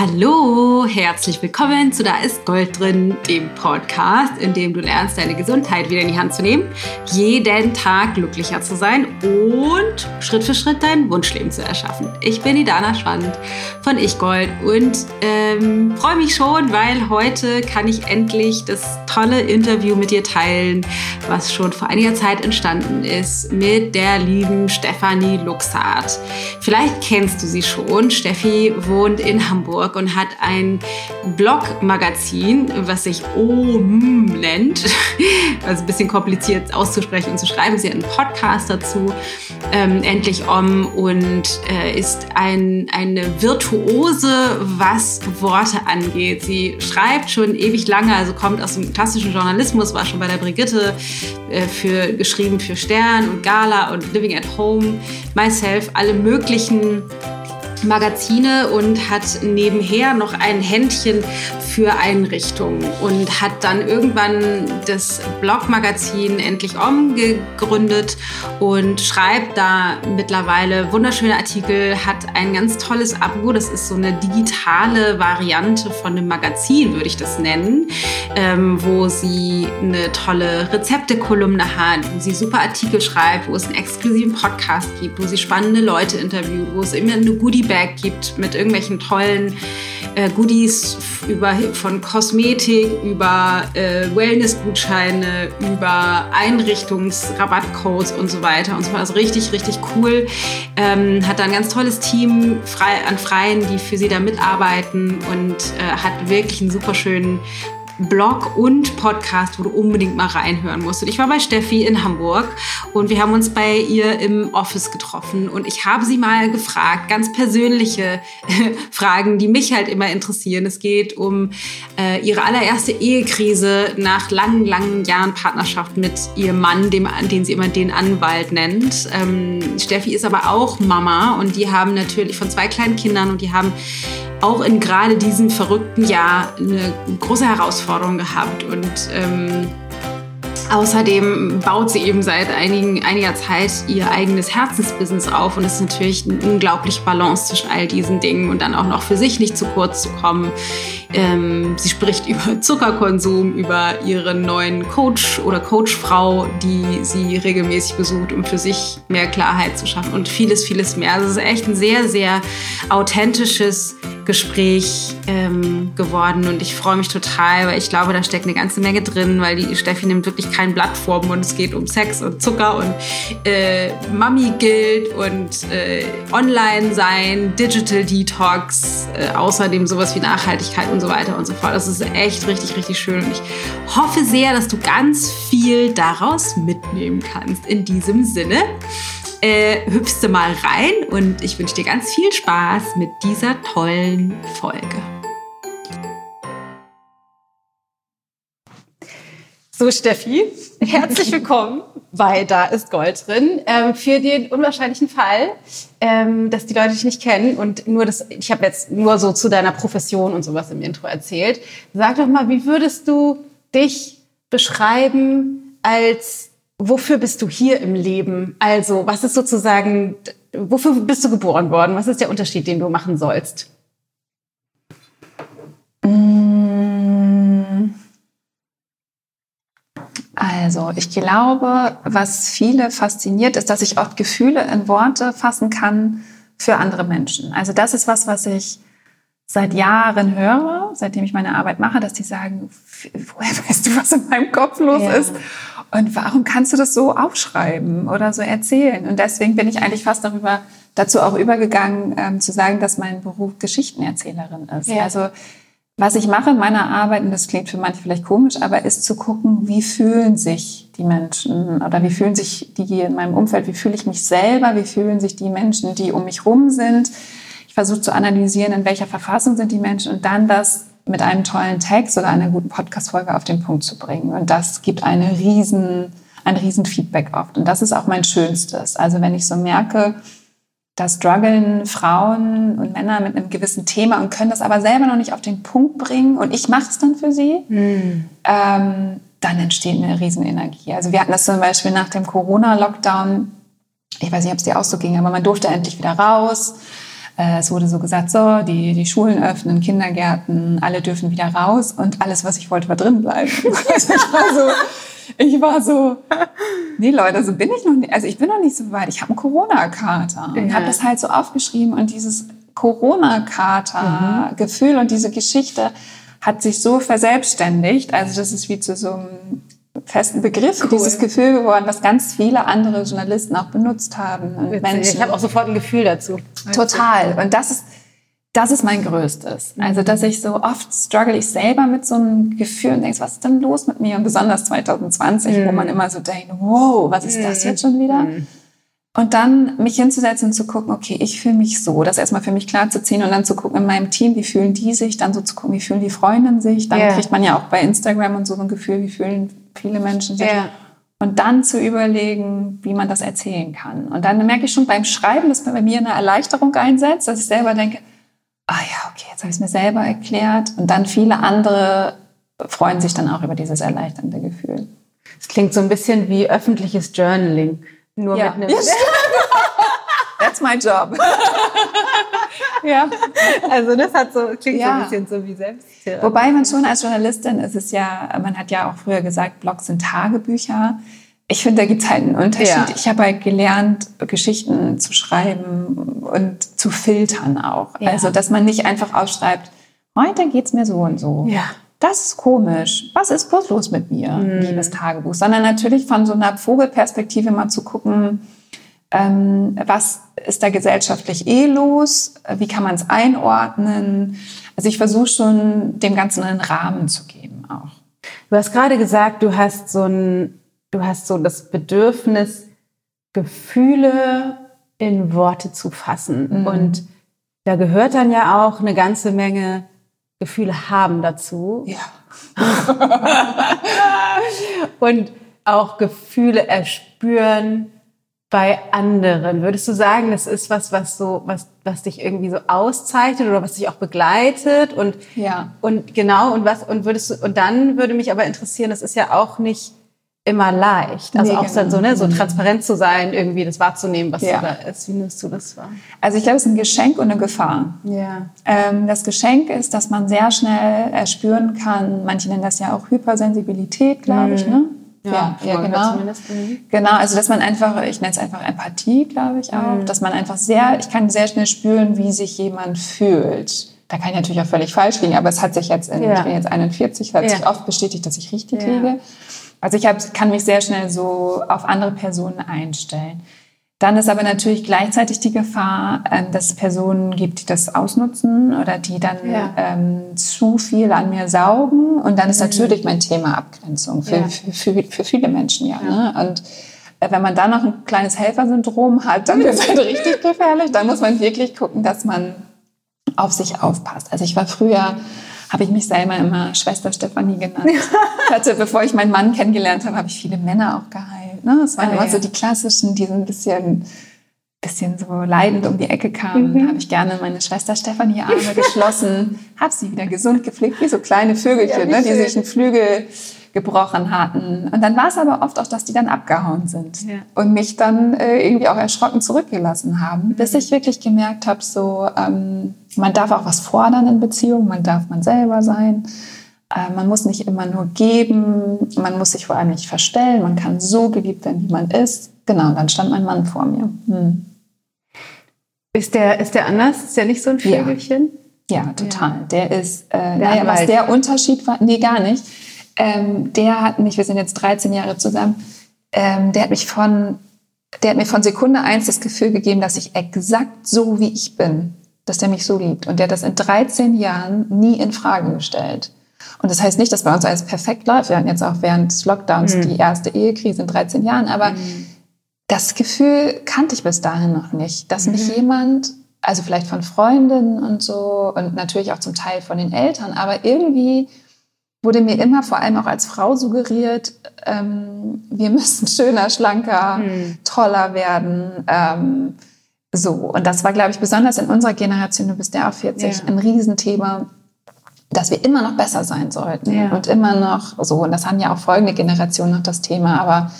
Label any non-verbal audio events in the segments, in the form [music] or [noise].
Hallo, herzlich willkommen zu Da ist Gold drin, dem Podcast, in dem du lernst, deine Gesundheit wieder in die Hand zu nehmen, jeden Tag glücklicher zu sein und Schritt für Schritt dein Wunschleben zu erschaffen. Ich bin die Dana Schwand von Ich Gold und ähm, freue mich schon, weil heute kann ich endlich das tolle Interview mit dir teilen, was schon vor einiger Zeit entstanden ist mit der lieben Stefanie Luxart. Vielleicht kennst du sie schon. Steffi wohnt in Hamburg und hat ein Blog-Magazin, was sich OM nennt. [laughs] Also ein bisschen kompliziert auszusprechen und zu schreiben. Sie hat einen Podcast dazu, ähm, Endlich Om, und äh, ist ein, eine Virtuose, was Worte angeht. Sie schreibt schon ewig lange, also kommt aus dem klassischen Journalismus, war schon bei der Brigitte äh, für, geschrieben für Stern und Gala und Living at Home, Myself, alle möglichen Magazine und hat nebenher noch ein Händchen für Einrichtungen und hat dann irgendwann das Blogmagazin Endlich Om gegründet und schreibt da mittlerweile wunderschöne Artikel, hat ein ganz tolles Abo, das ist so eine digitale Variante von einem Magazin, würde ich das nennen, ähm, wo sie eine tolle Rezeptekolumne hat, wo sie super Artikel schreibt, wo es einen exklusiven Podcast gibt, wo sie spannende Leute interviewt, wo es immer eine Goodie Bag gibt mit irgendwelchen tollen äh, Goodies über, von Kosmetik, über äh, Wellness-Gutscheine, über Einrichtungsrabattcodes und so weiter und so fort. Also richtig, richtig cool. Ähm, hat da ein ganz tolles Team frei, an Freien, die für sie da mitarbeiten und äh, hat wirklich einen super schönen Blog und Podcast, wo du unbedingt mal reinhören musst. Und ich war bei Steffi in Hamburg und wir haben uns bei ihr im Office getroffen und ich habe sie mal gefragt, ganz persönliche [laughs] Fragen, die mich halt immer interessieren. Es geht um äh, ihre allererste Ehekrise nach langen, langen Jahren Partnerschaft mit ihrem Mann, dem, den sie immer den Anwalt nennt. Ähm, Steffi ist aber auch Mama und die haben natürlich von zwei kleinen Kindern und die haben auch in gerade diesem verrückten Jahr eine große Herausforderung gehabt und ähm, Außerdem baut sie eben seit einigen, einiger Zeit ihr eigenes Herzensbusiness auf und es ist natürlich eine unglaubliche Balance zwischen all diesen Dingen und dann auch noch für sich nicht zu kurz zu kommen. Ähm, sie spricht [laughs] über Zuckerkonsum, über ihren neuen Coach oder Coachfrau, die sie regelmäßig besucht, um für sich mehr Klarheit zu schaffen und vieles, vieles mehr. Also es ist echt ein sehr, sehr authentisches Gespräch ähm, geworden und ich freue mich total, weil ich glaube, da steckt eine ganze Menge drin, weil die Steffi nimmt wirklich kein Blatt vor und es geht um Sex und Zucker und äh, Mami gilt und äh, Online sein, Digital Detox, äh, außerdem sowas wie Nachhaltigkeit und so weiter und so fort. Das ist echt richtig, richtig schön und ich hoffe sehr, dass du ganz viel daraus mitnehmen kannst. In diesem Sinne äh, hüpfst du mal rein und ich wünsche dir ganz viel Spaß mit dieser tollen Folge. So, Steffi, herzlich willkommen bei Da ist Gold drin. Ähm, für den unwahrscheinlichen Fall, ähm, dass die Leute dich nicht kennen und nur das, ich habe jetzt nur so zu deiner Profession und sowas im Intro erzählt. Sag doch mal, wie würdest du dich beschreiben als wofür bist du hier im Leben? Also, was ist sozusagen, wofür bist du geboren worden? Was ist der Unterschied, den du machen sollst? Also, ich glaube, was viele fasziniert, ist, dass ich oft Gefühle in Worte fassen kann für andere Menschen. Also, das ist was, was ich seit Jahren höre, seitdem ich meine Arbeit mache, dass die sagen, woher weißt du, was in meinem Kopf los ja. ist? Und warum kannst du das so aufschreiben oder so erzählen? Und deswegen bin ich eigentlich fast darüber dazu auch übergegangen, ähm, zu sagen, dass mein Beruf Geschichtenerzählerin ist. Ja. Also was ich mache in meiner Arbeit, und das klingt für manche vielleicht komisch, aber ist zu gucken, wie fühlen sich die Menschen oder wie fühlen sich die in meinem Umfeld, wie fühle ich mich selber, wie fühlen sich die Menschen, die um mich rum sind. Ich versuche zu analysieren, in welcher Verfassung sind die Menschen und dann das mit einem tollen Text oder einer guten Podcast-Folge auf den Punkt zu bringen. Und das gibt eine riesen, ein riesen Feedback oft. Und das ist auch mein Schönstes. Also wenn ich so merke, da strugglen Frauen und Männer mit einem gewissen Thema und können das aber selber noch nicht auf den Punkt bringen und ich mache es dann für sie, mhm. ähm, dann entsteht eine Riesenenergie. Also wir hatten das zum Beispiel nach dem Corona-Lockdown, ich weiß nicht, ob es dir auch so ging, aber man durfte endlich wieder raus äh, es wurde so gesagt, so, die, die Schulen öffnen, Kindergärten, alle dürfen wieder raus und alles, was ich wollte, war drin bleiben. [laughs] Also ich war so, ich war so, nee Leute, so bin ich noch nicht, also ich bin noch nicht so weit. Ich habe einen Corona-Kater und Ja. habe das halt so aufgeschrieben und dieses Corona-Kater-Gefühl und diese Geschichte hat sich so verselbstständigt. Also das ist wie zu so einem festen Begriff, dieses Gefühl geworden, was ganz viele andere Journalisten auch benutzt haben. Und Menschen. Ich habe auch sofort ein Gefühl dazu. Total. Und das ist, das ist mein Größtes. Also, dass ich so oft struggle ich selber mit so einem Gefühl und denkst, was ist denn los mit mir? Und besonders 2020, wo man immer so denkt, wow, was ist das jetzt schon wieder? Und dann mich hinzusetzen und zu gucken, okay, ich fühle mich so, das erstmal für mich klar zu ziehen und dann zu gucken in meinem Team, wie fühlen die sich, dann so zu gucken, wie fühlen die Freundinnen sich, dann Ja. kriegt man ja auch bei Instagram und so ein Gefühl, wie fühlen viele Menschen sich. Ja. Und dann zu überlegen, wie man das erzählen kann. Und dann merke ich schon beim Schreiben, dass bei mir eine Erleichterung einsetzt, dass ich selber denke, ah ja, okay, jetzt habe ich es mir selber erklärt. Und dann viele andere freuen sich dann auch über dieses erleichternde Gefühl. Es klingt so ein bisschen wie öffentliches Journaling. Nur Ja. mit einem. Ja, [laughs] That's my job. [laughs] ja. Also das hat so, klingt so Ja. ein bisschen so wie Selbsttherapie. Wobei man schon als Journalistin, es ist ja, man hat ja auch früher gesagt, Blogs sind Tagebücher. Ich finde, da gibt es halt einen Unterschied. Ja. Ich habe halt gelernt, Geschichten zu schreiben und zu filtern auch. Ja. Also, dass man nicht einfach aufschreibt, heute geht's mir so und so. Ja. Das ist komisch. Was ist bloß los mit mir, Mhm. liebes Tagebuch? Sondern natürlich von so einer Vogelperspektive mal zu gucken, ähm, was ist da gesellschaftlich eh los? Wie kann man es einordnen? Also ich versuche schon, dem Ganzen einen Rahmen zu geben auch. Du hast gerade gesagt, du hast so ein, du hast so das Bedürfnis, Gefühle in Worte zu fassen. Und da gehört dann ja auch eine ganze Menge Gefühle haben dazu. Ja. [laughs] Und auch Gefühle erspüren bei anderen. Würdest du sagen, das ist was, was so, was, was dich irgendwie so auszeichnet oder was dich auch begleitet und Ja. und genau und was und würdest du und dann würde mich aber interessieren, das ist ja auch nicht immer leicht. Also Nee, auch dann genau. so ne, so transparent zu sein, irgendwie das wahrzunehmen, was Ja. da ist. Wie nimmst du das wahr? Also ich glaube, es ist ein Geschenk und eine Gefahr. Ja. Ähm, das Geschenk ist, dass man sehr schnell erspüren kann, manche nennen das ja auch Hypersensibilität, glaube ich, ne? ja, ja, hört genau. mhm. Genau, also dass man einfach, ich nenne es einfach Empathie, glaube ich auch, dass man einfach sehr, ich kann sehr schnell spüren, wie sich jemand fühlt. Da kann ich natürlich auch völlig falsch liegen, aber es hat sich jetzt, in, Ja. ich bin jetzt 41, hat Ja. sich oft bestätigt, dass ich richtig Ja. liege. Also ich hab, kann mich sehr schnell so auf andere Personen einstellen. Dann ist aber natürlich gleichzeitig die Gefahr, ähm, dass es Personen gibt, die das ausnutzen oder die dann Ja. Mhm. ähm, zu viel an mir saugen. Und dann ist natürlich mein Thema Abgrenzung für, Ja. für, für, für viele Menschen, ja. Ne? Und äh, wenn man dann noch ein kleines Helfersyndrom hat, dann wird es halt richtig gefährlich. Dann muss man wirklich gucken, dass man auf sich aufpasst. Also ich war früher, habe ich mich selber immer Schwester Stefanie genannt. Hatte, bevor ich meinen Mann kennengelernt habe, habe ich viele Männer auch geheilt. Ne? Das waren Ah, immer ja. so die klassischen, die so ein bisschen, bisschen so leidend um die Ecke kamen. Mhm. Da habe ich gerne meine Schwester Stefanie Arme [laughs] geschlossen, habe sie wieder gesund gepflegt, wie so kleine Vögelchen, Ja, ne? die sich einen Flügel gebrochen hatten. Und dann war es aber oft auch, dass die dann abgehauen sind Ja. und mich dann äh, irgendwie auch erschrocken zurückgelassen Mhm. haben, bis ich wirklich gemerkt habe, so ähm, man darf auch was fordern in Beziehungen, man darf man selber sein. Äh, man muss nicht immer nur geben, man muss sich vor allem nicht verstellen, man kann so geliebt werden, wie man ist. Genau, dann stand mein Mann vor mir. Hm. Ist der, ist der anders? Ist der nicht so ein Ja. Vögelchen? Ja, total. Der ist, äh, Der naja, was der Unterschied war, nee, gar nicht. Ähm, der hat mich, wir sind jetzt 13 Jahre zusammen, ähm, der hat mich von, der hat mir von Sekunde eins das Gefühl gegeben, dass ich exakt so wie ich bin, dass der mich so liebt. Und der hat das in 13 Jahren nie in Frage gestellt. Und das heißt nicht, dass bei uns alles perfekt läuft. Wir hatten jetzt auch während des Lockdowns Mhm. die erste Ehekrise in 13 Jahren, aber das Gefühl kannte ich bis dahin noch nicht, dass mich jemand, also vielleicht von Freundinnen und so und natürlich auch zum Teil von den Eltern, aber irgendwie wurde mir immer vor allem auch als Frau suggeriert, ähm, wir [laughs] müssen schöner, schlanker, Mhm. toller werden. Ähm, so, und das war, glaube ich, besonders in unserer Generation, du bist ja auch 40, Ja. ein Riesenthema, dass wir immer noch besser sein sollten Ja. und immer noch so. Und das haben ja auch folgende Generationen noch das Thema, aber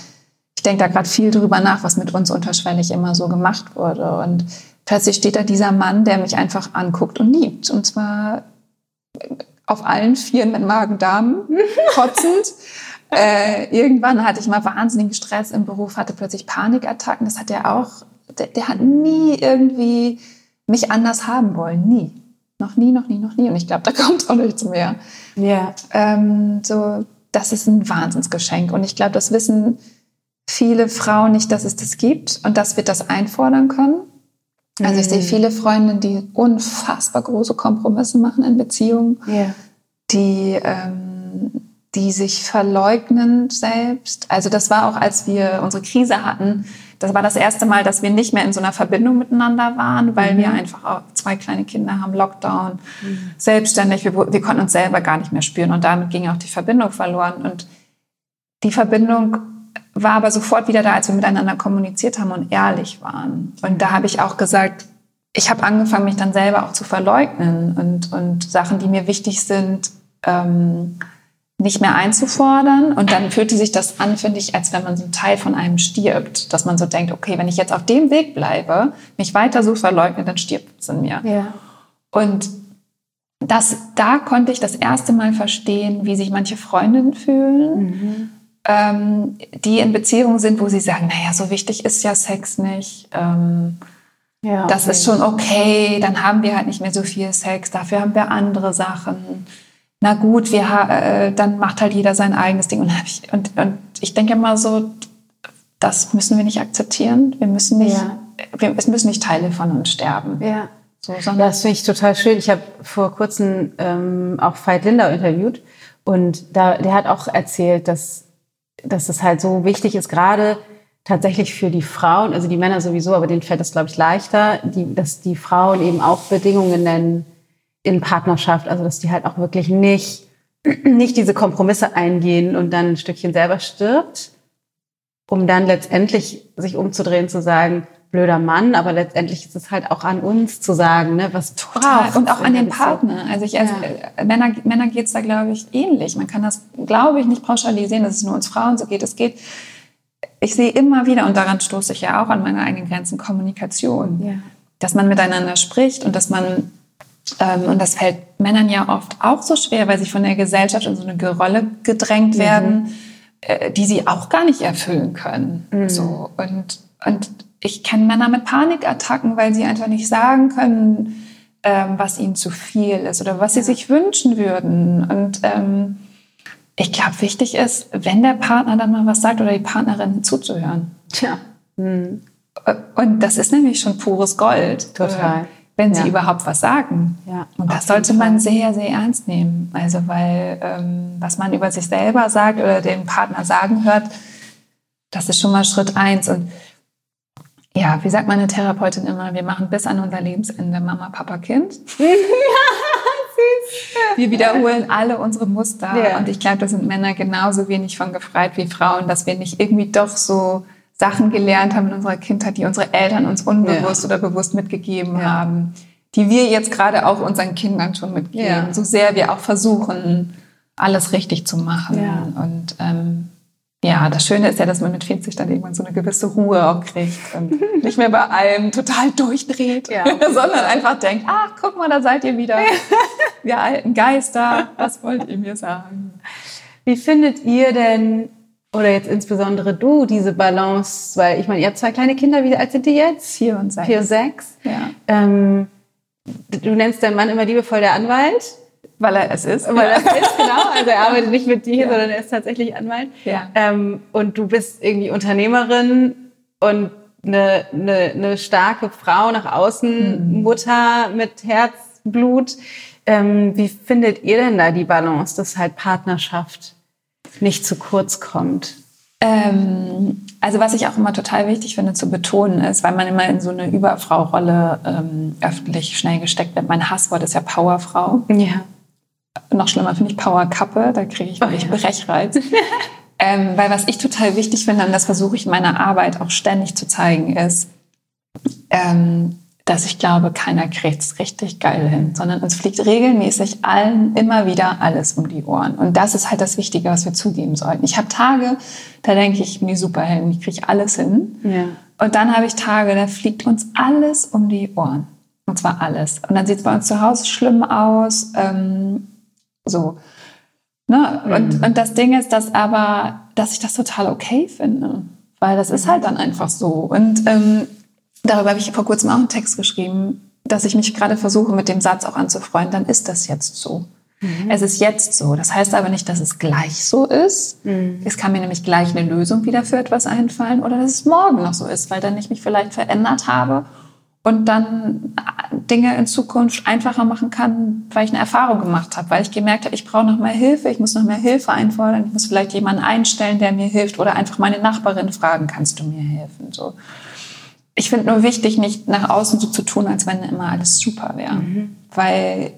ich denke da gerade viel drüber nach, was mit uns unterschwellig immer so gemacht wurde. Und plötzlich steht da dieser Mann, der mich einfach anguckt und liebt. Und zwar auf allen Vieren mit Magen-Darm, [laughs] kotzend. äh, irgendwann hatte ich mal wahnsinnigen Stress im Beruf, hatte plötzlich Panikattacken. Das hat er auch, der, der hat nie irgendwie mich anders haben wollen. Nie. Noch nie, noch nie, noch nie. Und ich glaube, da [laughs] kommt auch nichts mehr. Ja. Ähm, so, das ist ein Wahnsinnsgeschenk. Und ich glaube, das wissen viele Frauen nicht, dass es das gibt und dass wir das einfordern können. Also ich sehe Mhm. viele Freundinnen, die unfassbar große Kompromisse machen in Beziehungen, Ja. die, ähm, die sich verleugnen selbst. Also das war auch, als wir unsere Krise hatten, das war das erste Mal, dass wir nicht mehr in so einer Verbindung miteinander waren, weil wir einfach auch zwei kleine Kinder haben, Lockdown, selbstständig, wir, wir konnten uns selber gar nicht mehr spüren und damit ging auch die Verbindung verloren. Und die Verbindung war aber sofort wieder da, als wir miteinander kommuniziert haben und ehrlich waren. Und da habe ich auch gesagt, ich habe angefangen, mich dann selber auch zu verleugnen und, und Sachen, die mir wichtig sind, ähm, nicht mehr einzufordern. Und dann fühlte sich das an, finde ich, als wenn man so ein Teil von einem stirbt. Dass man so denkt, okay, wenn ich jetzt auf dem Weg bleibe, mich weiter so verleugne, dann stirbt es in mir. Ja. Und das, da konnte ich das erste Mal verstehen, wie sich manche Freundinnen fühlen, ähm, die in Beziehungen sind, wo sie sagen, naja, so wichtig ist ja Sex nicht. Ähm, ja das ist schon okay, dann haben wir halt nicht mehr so viel Sex, dafür haben wir andere Sachen. Na gut, wir, äh, dann macht halt jeder sein eigenes Ding. Und, ich, und, und ich denke immer so, das müssen wir nicht akzeptieren. Wir müssen nicht, Ja. wir, es müssen nicht Teile von uns sterben. Ja. So, Ja, sondern das finde ich total schön. Ich habe vor kurzem ähm, auch Veit Lindau interviewt und da, der hat auch erzählt, dass, dass es halt so wichtig ist, gerade tatsächlich für die Frauen, also die Männer sowieso, aber denen fällt das, glaube ich, leichter, die, dass die Frauen eben auch Bedingungen nennen in Partnerschaft, also dass die halt auch wirklich nicht, [clears throat] nicht diese Kompromisse eingehen und dann ein Stückchen selber stirbt, um dann letztendlich sich umzudrehen, zu sagen, blöder Mann, aber letztendlich ist es halt auch an uns zu sagen, ne, was Total. braucht's Und auch an den. Partner. Also ich, also, Ja. äh, Männer, Männer geht es da, glaube ich, ähnlich. Man kann das, glaube ich, nicht pauschalisieren, dass es nur uns Frauen so geht. Es geht, ich sehe immer wieder, und daran stoße ich ja auch an meine eigenen Grenzen, Kommunikation. Ja. Dass man miteinander spricht und dass man, und das fällt Männern ja oft auch so schwer, weil sie von der Gesellschaft in so eine Rolle gedrängt werden, äh, die sie auch gar nicht erfüllen können. So. Und, und ich kenne Männer mit Panikattacken, weil sie einfach nicht sagen können, ähm, was ihnen zu viel ist oder was sie sich wünschen würden. Und ähm, ich glaube, wichtig ist, wenn der Partner dann mal was sagt oder die Partnerin zuzuhören. Tja. Hm. Und das ist nämlich schon pures Gold. Total. Wenn sie Ja. überhaupt was sagen. Ja, Und das sollte man sehr, sehr ernst nehmen. Also, weil ähm, was man über sich selber sagt oder den Partner sagen hört, das ist schon mal Schritt eins. Und ja, wie sagt meine Therapeutin immer, wir machen bis an unser Lebensende Mama, Papa, Kind. [laughs] [laughs] Wir wiederholen alle unsere Muster. Ja. Und ich glaube, da sind Männer genauso wenig von gefreit wie Frauen, dass wir nicht irgendwie doch so Sachen gelernt haben in unserer Kindheit, die unsere Eltern uns unbewusst Ja. oder bewusst mitgegeben Ja. haben, die wir jetzt gerade auch unseren Kindern schon mitgeben. Ja. So sehr wir auch versuchen, alles richtig zu machen. Und ähm, ja, das Schöne ist ja, dass man mit 40 dann irgendwann so eine gewisse Ruhe auch kriegt und [laughs] nicht mehr bei allem total durchdreht, Ja. [laughs] sondern einfach denkt, ach, guck mal, da seid ihr wieder. Wir alten Geister, was wollt ihr mir sagen? Wie findet ihr denn, oder jetzt insbesondere du, diese Balance? Weil ich meine, ihr habt zwei kleine Kinder, wie alt sind die jetzt? Vier und sechs. Vier und sechs. Ja. Ähm, du nennst deinen Mann immer liebevoll der Anwalt. Weil er es ist. Weil das ist genau, also er arbeitet nicht mit dir, Ja. sondern er ist tatsächlich Anwalt. Ja. Ähm, und du bist irgendwie Unternehmerin und eine, eine, eine starke Frau nach außen, Mhm. Mutter mit Herzblut. Ähm, wie findet ihr denn da die Balance, dass halt Partnerschaft nicht zu kurz kommt? Ähm, also was ich auch immer total wichtig finde zu betonen ist, weil man immer in so eine Überfrau-Rolle ähm, öffentlich schnell gesteckt wird. Mein Hasswort ist ja Powerfrau. Ja. Noch schlimmer finde ich Powerkappe, da kriege ich wirklich Oh ja. Brechreiz. [laughs] ähm, weil was ich total wichtig finde, und das versuche ich in meiner Arbeit auch ständig zu zeigen, ist, ähm, dass ich glaube, keiner kriegt es richtig geil hin, sondern uns fliegt regelmäßig allen immer wieder alles um die Ohren. Und das ist halt das Wichtige, was wir zugeben sollten. Ich habe Tage, da denke ich, ich bin die Superheldin, ich kriege alles hin. Ja. Und dann habe ich Tage, da fliegt uns alles um die Ohren. Und zwar alles. Und dann sieht es bei uns zu Hause schlimm aus. Ähm, so. Ne? Und, mhm. und das Ding ist, dass aber, dass ich das total okay finde. Weil das ist halt dann einfach so. Und ähm, darüber habe ich vor kurzem auch einen Text geschrieben, dass ich mich gerade versuche, mit dem Satz auch anzufreuen, dann ist das jetzt so. Mhm. Es ist jetzt so. Das heißt aber nicht, dass es gleich so ist. Mhm. Es kann mir nämlich gleich eine Lösung wieder für etwas einfallen oder dass es morgen noch so ist, weil dann ich mich vielleicht verändert habe und dann Dinge in Zukunft einfacher machen kann, weil ich eine Erfahrung gemacht habe, weil ich gemerkt habe, ich brauche noch mehr Hilfe, ich muss noch mehr Hilfe einfordern, ich muss vielleicht jemanden einstellen, der mir hilft oder einfach meine Nachbarin fragen, kannst du mir helfen? So. Ich finde nur wichtig, nicht nach außen so zu tun, als wenn immer alles super wäre, mhm. weil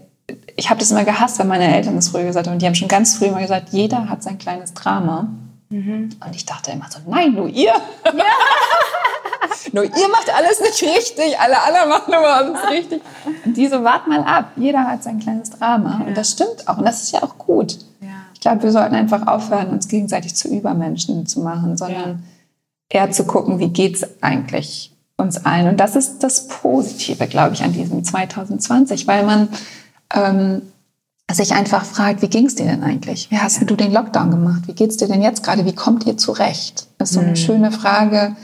ich habe das immer gehasst, wenn meine Eltern das früher gesagt haben. Und die haben schon ganz früh immer gesagt, jeder hat sein kleines Drama. Mhm. Und ich dachte immer so, nein, nur ihr. Ja. [laughs] nur ihr macht alles nicht richtig, alle anderen machen immer alles richtig. Und die so, wart mal ab, jeder hat sein kleines Drama. Ja. Und das stimmt auch. Und das ist ja auch gut. Ja. Ich glaube, wir sollten einfach aufhören, uns gegenseitig zu Übermenschen zu machen, sondern eher zu gucken, wie geht es eigentlich uns allen. Und das ist das Positive, glaube ich, an diesem 2020, weil man ähm, sich einfach fragt, wie ging es dir denn eigentlich? Wie hast ja. du den Lockdown gemacht? Wie geht es dir denn jetzt gerade? Wie kommt ihr zurecht? Das ist so eine mhm. schöne Frage,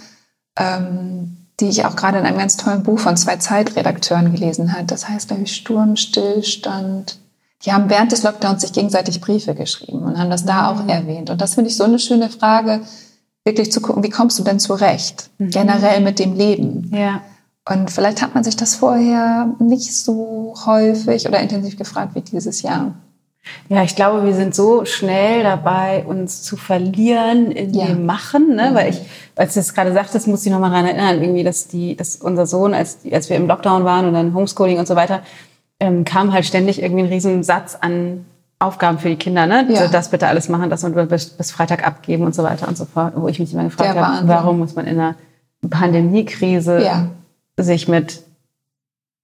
ähm, die ich auch gerade in einem ganz tollen Buch von zwei Zeitredakteuren gelesen habe. Das heißt, glaube ich, Sturm, Stillstand. Die haben während des Lockdowns sich gegenseitig Briefe geschrieben und haben das da auch mhm. erwähnt. Und das finde ich so eine schöne Frage, wirklich zu gucken, wie kommst du denn zurecht? Mhm. Generell mit dem Leben. Ja. Und vielleicht hat man sich das vorher nicht so häufig oder intensiv gefragt wie dieses Jahr. Ja, ich glaube, wir sind so schnell dabei, uns zu verlieren in ja. dem Machen, ne? Mhm. weil ich, als du es gerade sagtest, muss ich noch mal daran erinnern, irgendwie, dass die, dass unser Sohn, als, als wir im Lockdown waren und dann Homeschooling und so weiter, ähm, kam halt ständig irgendwie ein Riesensatz an Aufgaben für die Kinder, ne? Ja. Das bitte alles machen, das und bis, bis Freitag abgeben und so weiter und so fort. Wo ich mich immer gefragt habe, warum muss man in einer Pandemiekrise ja sich mit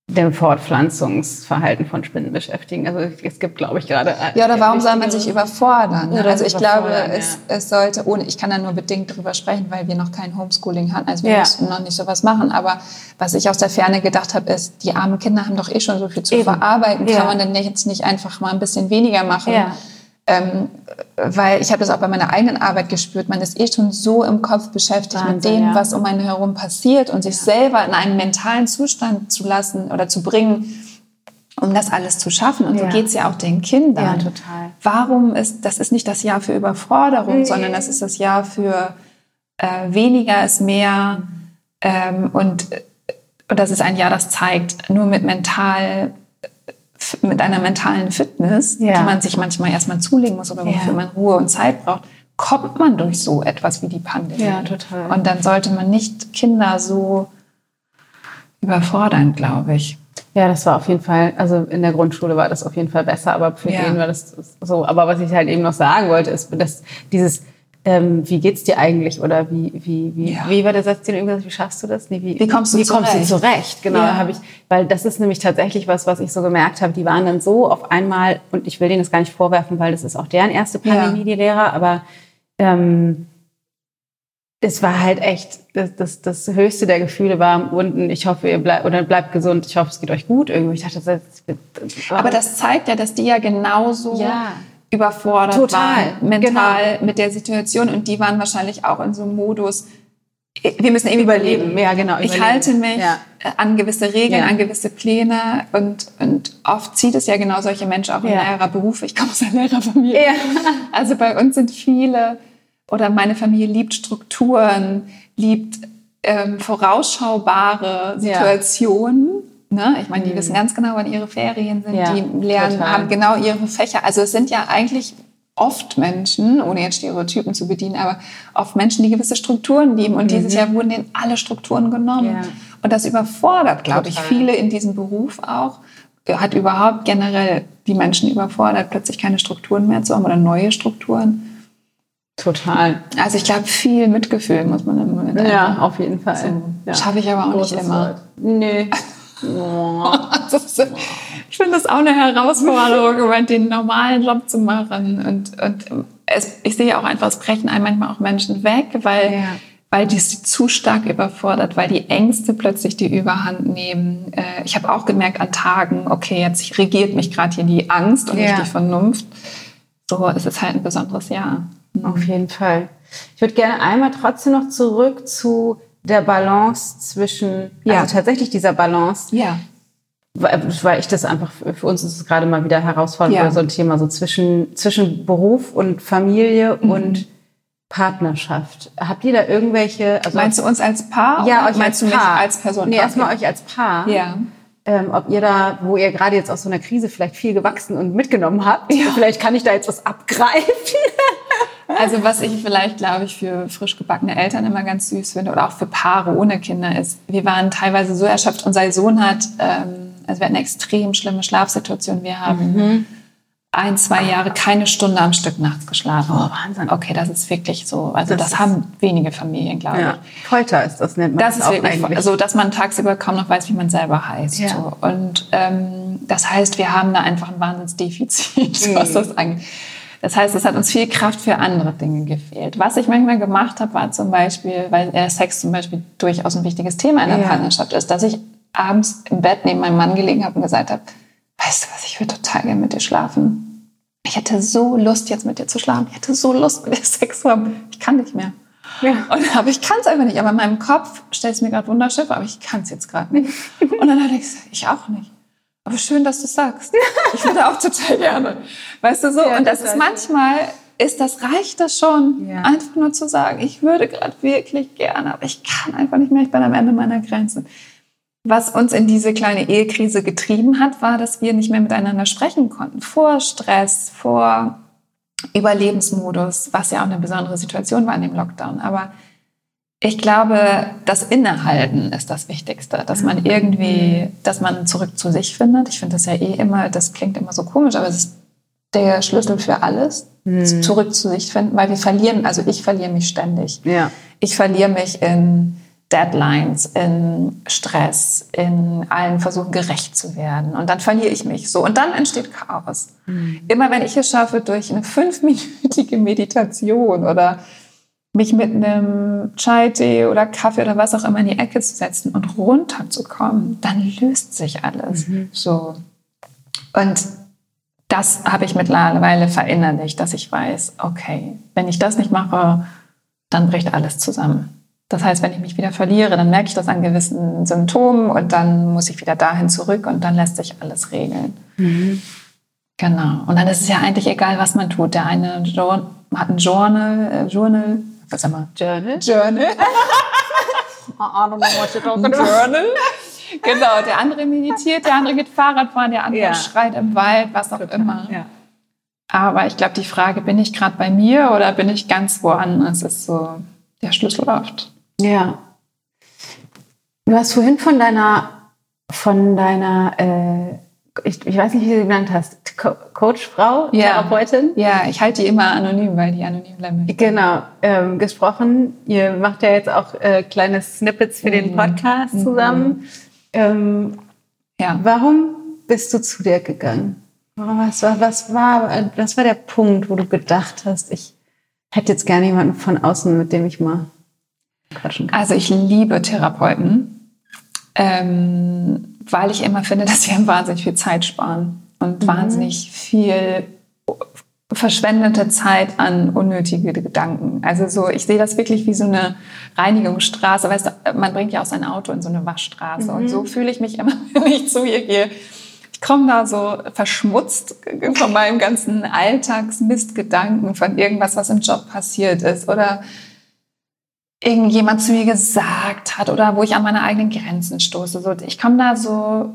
dem Fortpflanzungsverhalten von Spinnen beschäftigen. Also es gibt, glaube ich, gerade. Ja, oder warum soll man sich überfordern? Ne? Also ich glaube, ja. es, es sollte, ohne, ich kann da nur bedingt drüber sprechen, weil wir noch kein Homeschooling hatten. Also wir ja. mussten noch nicht sowas machen. Aber was ich aus der Ferne gedacht habe, ist, die armen Kinder haben doch eh schon so viel zu Eben. verarbeiten. Ja. Kann man denn jetzt nicht einfach mal ein bisschen weniger machen? Ähm, weil ich habe das auch bei meiner eigenen Arbeit gespürt, man ist eh schon so im Kopf beschäftigt Wahnsinn, mit dem, ja. was um einen herum passiert und sich ja. selber in einen mentalen Zustand zu lassen oder zu bringen, um das alles zu schaffen. Und ja. so geht es ja auch den Kindern. Ja, total. Warum ist, das ist nicht das Jahr für Überforderung, mhm. sondern das ist das Jahr für äh, weniger ist mehr. Mhm. Ähm, und, und das ist ein Jahr, das zeigt, nur mit mental mit einer mentalen Fitness, ja. die man sich manchmal erstmal zulegen muss oder wofür ja. man Ruhe und Zeit braucht, kommt man durch so etwas wie die Pandemie. Ja, total. Und dann sollte man nicht Kinder so überfordern, glaube ich. Ja, das war auf jeden Fall, also in der Grundschule war das auf jeden Fall besser, aber für ja. den war das so. Aber was ich halt eben noch sagen wollte, ist, dass dieses ähm, wie geht's dir eigentlich oder wie wie wie ja. wie war der Satz, den irgendwie wie schaffst du das? Nee, wie, wie kommst du wie zurecht? kommst du zurecht? Genau, ja. habe ich, weil das ist nämlich tatsächlich was, was ich so gemerkt habe. Die waren dann so auf einmal und ich will denen das gar nicht vorwerfen, weil das ist auch deren erste Pandemie, ja. die Lehrer, aber ähm, es war halt echt das, das, das höchste der Gefühle war unten. Ich hoffe, ihr bleibt oder bleibt gesund. Ich hoffe, es geht euch gut. Irgendwie. Ich dachte, das, das, das aber das zeigt ja, dass die ja genauso ja überfordert Total, waren, mental genau. mit der Situation. Und die waren wahrscheinlich auch in so einem Modus, wir müssen eben überleben. überleben. Ja, genau. Überleben. Ich halte mich ja. an gewisse Regeln, ja. an gewisse Pläne und, und oft zieht es ja genau solche Menschen auch in ja. Berufe. Ich komme aus einer Lehrerfamilie. Ja. Also bei uns sind viele oder meine Familie liebt Strukturen, liebt ähm, vorausschaubare Situationen. Ne? Ich meine, die mhm. wissen ganz genau, wann ihre Ferien sind. Ja, die lernen, total. haben genau ihre Fächer. Also es sind ja eigentlich oft Menschen, ohne jetzt Stereotypen zu bedienen, aber oft Menschen, die gewisse Strukturen lieben. Und mhm. dieses Jahr wurden denen alle Strukturen genommen. Ja. Und das überfordert, glaube ich, viele in diesem Beruf auch. Hat überhaupt generell die Menschen überfordert, plötzlich keine Strukturen mehr zu haben oder neue Strukturen. Total. Also ich glaube, viel Mitgefühl muss man im Moment Ja, auf jeden Fall. So, ja. Schaffe ich aber auch Großes nicht immer. Wort. Nee. [laughs] [laughs] ich finde das auch eine Herausforderung, den normalen Job zu machen. Und, und es, ich sehe auch einfach, es brechen einem manchmal auch Menschen weg, weil, ja. weil die sie zu stark überfordert, weil die Ängste plötzlich die Überhand nehmen. Äh, ich habe auch gemerkt an Tagen, okay, jetzt regiert mich gerade hier die Angst und Ja. nicht die Vernunft. So, es ist halt ein besonderes Jahr. Auf jeden Fall. Ich würde gerne einmal trotzdem noch zurück zu der Balance zwischen, Ja. also tatsächlich dieser Balance, Ja. weil weil ich das einfach, für uns ist es gerade mal wieder herausfordernd, Ja. so ein Thema, so zwischen, zwischen Beruf und Familie Mhm. und Partnerschaft. Habt ihr da irgendwelche, also Meinst du uns als Paar? ja, euch meinst als du mich Paar. als Person? Nee, erstmal euch als Paar. Ja. Ähm, ob ihr da, wo ihr gerade jetzt aus so einer Krise vielleicht viel gewachsen und mitgenommen habt, vielleicht kann ich da jetzt was abgreifen. [laughs] Also was ich vielleicht, glaube ich, für frisch gebackene Eltern immer ganz süß finde oder auch für Paare ohne Kinder ist, wir waren teilweise so erschöpft, unser Sohn hat, ähm, also wir hatten eine extrem schlimme Schlafsituation. Wir haben ein, zwei Jahre keine Stunde am Stück nachts geschlafen. Oh, Wahnsinn. Okay, das ist wirklich so. Also Das das, haben wenige Familien, glaube Ja. ich. Folter ist das, nennt man Das ist auch wirklich eigentlich. so, dass man tagsüber kaum noch weiß, wie man selber heißt. Ja. So. Und ähm, das heißt, wir haben da einfach ein Wahnsinnsdefizit, [laughs] was das angeht. Das heißt, es hat uns viel Kraft für andere Dinge gefehlt. Was ich manchmal gemacht habe, war zum Beispiel, weil Sex zum Beispiel durchaus ein wichtiges Thema in der Ja. Partnerschaft ist, dass ich abends im Bett neben meinem Mann gelegen habe und gesagt habe, weißt du was, ich würde total gerne mit dir schlafen. Ich hätte so Lust, jetzt mit dir zu schlafen. Ich hätte so Lust, mit dir Sex zu haben. Ich kann nicht mehr. Ja. Und, aber ich kann es einfach nicht. Aber in meinem Kopf stellt es mir gerade wunderschön aber ich kann es jetzt gerade nicht. Und dann habe ich gesagt, ich auch nicht. Aber schön, dass du sagst. Ich würde auch total gerne. Weißt du so? Ja, und das total ist manchmal, ist das, reicht das schon, Ja. einfach nur zu sagen, ich würde gerade wirklich gerne, aber ich kann einfach nicht mehr, ich bin am Ende meiner Grenzen. Was uns in diese kleine Ehekrise getrieben hat, war, dass wir nicht mehr miteinander sprechen konnten. Vor Stress, vor Überlebensmodus, was ja auch eine besondere Situation war in dem Lockdown. Aber ich glaube, das Innehalten ist das Wichtigste, dass man irgendwie, dass man zurück zu sich findet. Ich finde das ja eh immer, das klingt immer so komisch, aber es ist der Schlüssel für alles, zurück zu sich finden, weil wir verlieren, also ich verliere mich ständig. Ja. Ich verliere mich in Deadlines, in Stress, in allen Versuchen gerecht zu werden. Und dann verliere ich mich so. Und dann entsteht Chaos. Immer wenn ich es schaffe, durch eine fünfminütige [laughs] Meditation oder mich mit einem Chai-Tee oder Kaffee oder was auch immer in die Ecke zu setzen und runterzukommen, dann löst sich alles. So. Und das habe ich mittlerweile verinnerlicht, dass ich weiß, okay, wenn ich das nicht mache, dann bricht alles zusammen. Das heißt, wenn ich mich wieder verliere, dann merke ich das an gewissen Symptomen und dann muss ich wieder dahin zurück und dann lässt sich alles regeln. Genau. Und dann ist es ja eigentlich egal, was man tut. Der eine hat ein Journal, äh, Journal, was sag mal, Journal? Journal, I don't know what you're talking ein Journal. Genau, der andere meditiert, der andere geht Fahrrad fahren, der andere Ja. schreit im Wald, was auch immer. Ja. Aber ich glaube, die Frage, bin ich gerade bei mir oder bin ich ganz woanders, ist so der Schlüssel oft. Ja. Du hast vorhin von deiner, von deiner, äh, ich, ich weiß nicht, wie du sie genannt hast, Co Coachfrau, Ja. Therapeutin. Ja, ich halte die immer anonym, weil die anonym bleiben. möchten. Genau, ähm, gesprochen. Ihr macht ja jetzt auch äh, kleine Snippets für den Podcast zusammen. Ähm, Ja. warum bist du zu dir gegangen? Was, war, was, war, was war der Punkt, wo du gedacht hast, ich hätte jetzt gerne jemanden von außen, mit dem ich mal quatschen kann? Also ich liebe Therapeuten, ähm, weil ich immer finde, [laughs] dass sie einem wahnsinnig viel Zeit sparen und wahnsinnig viel verschwendete Zeit an unnötige Gedanken. Also so, ich sehe das wirklich wie so eine Reinigungsstraße. Weißt du, man bringt ja auch sein Auto in so eine Waschstraße und so fühle ich mich [laughs] immer, wenn ich zu ihr gehe. Ich komme da so verschmutzt von meinem ganzen Alltagsmistgedanken, von irgendwas, was im Job passiert ist oder irgendjemand zu mir gesagt hat oder wo ich an meine eigenen Grenzen stoße. So, ich komme da so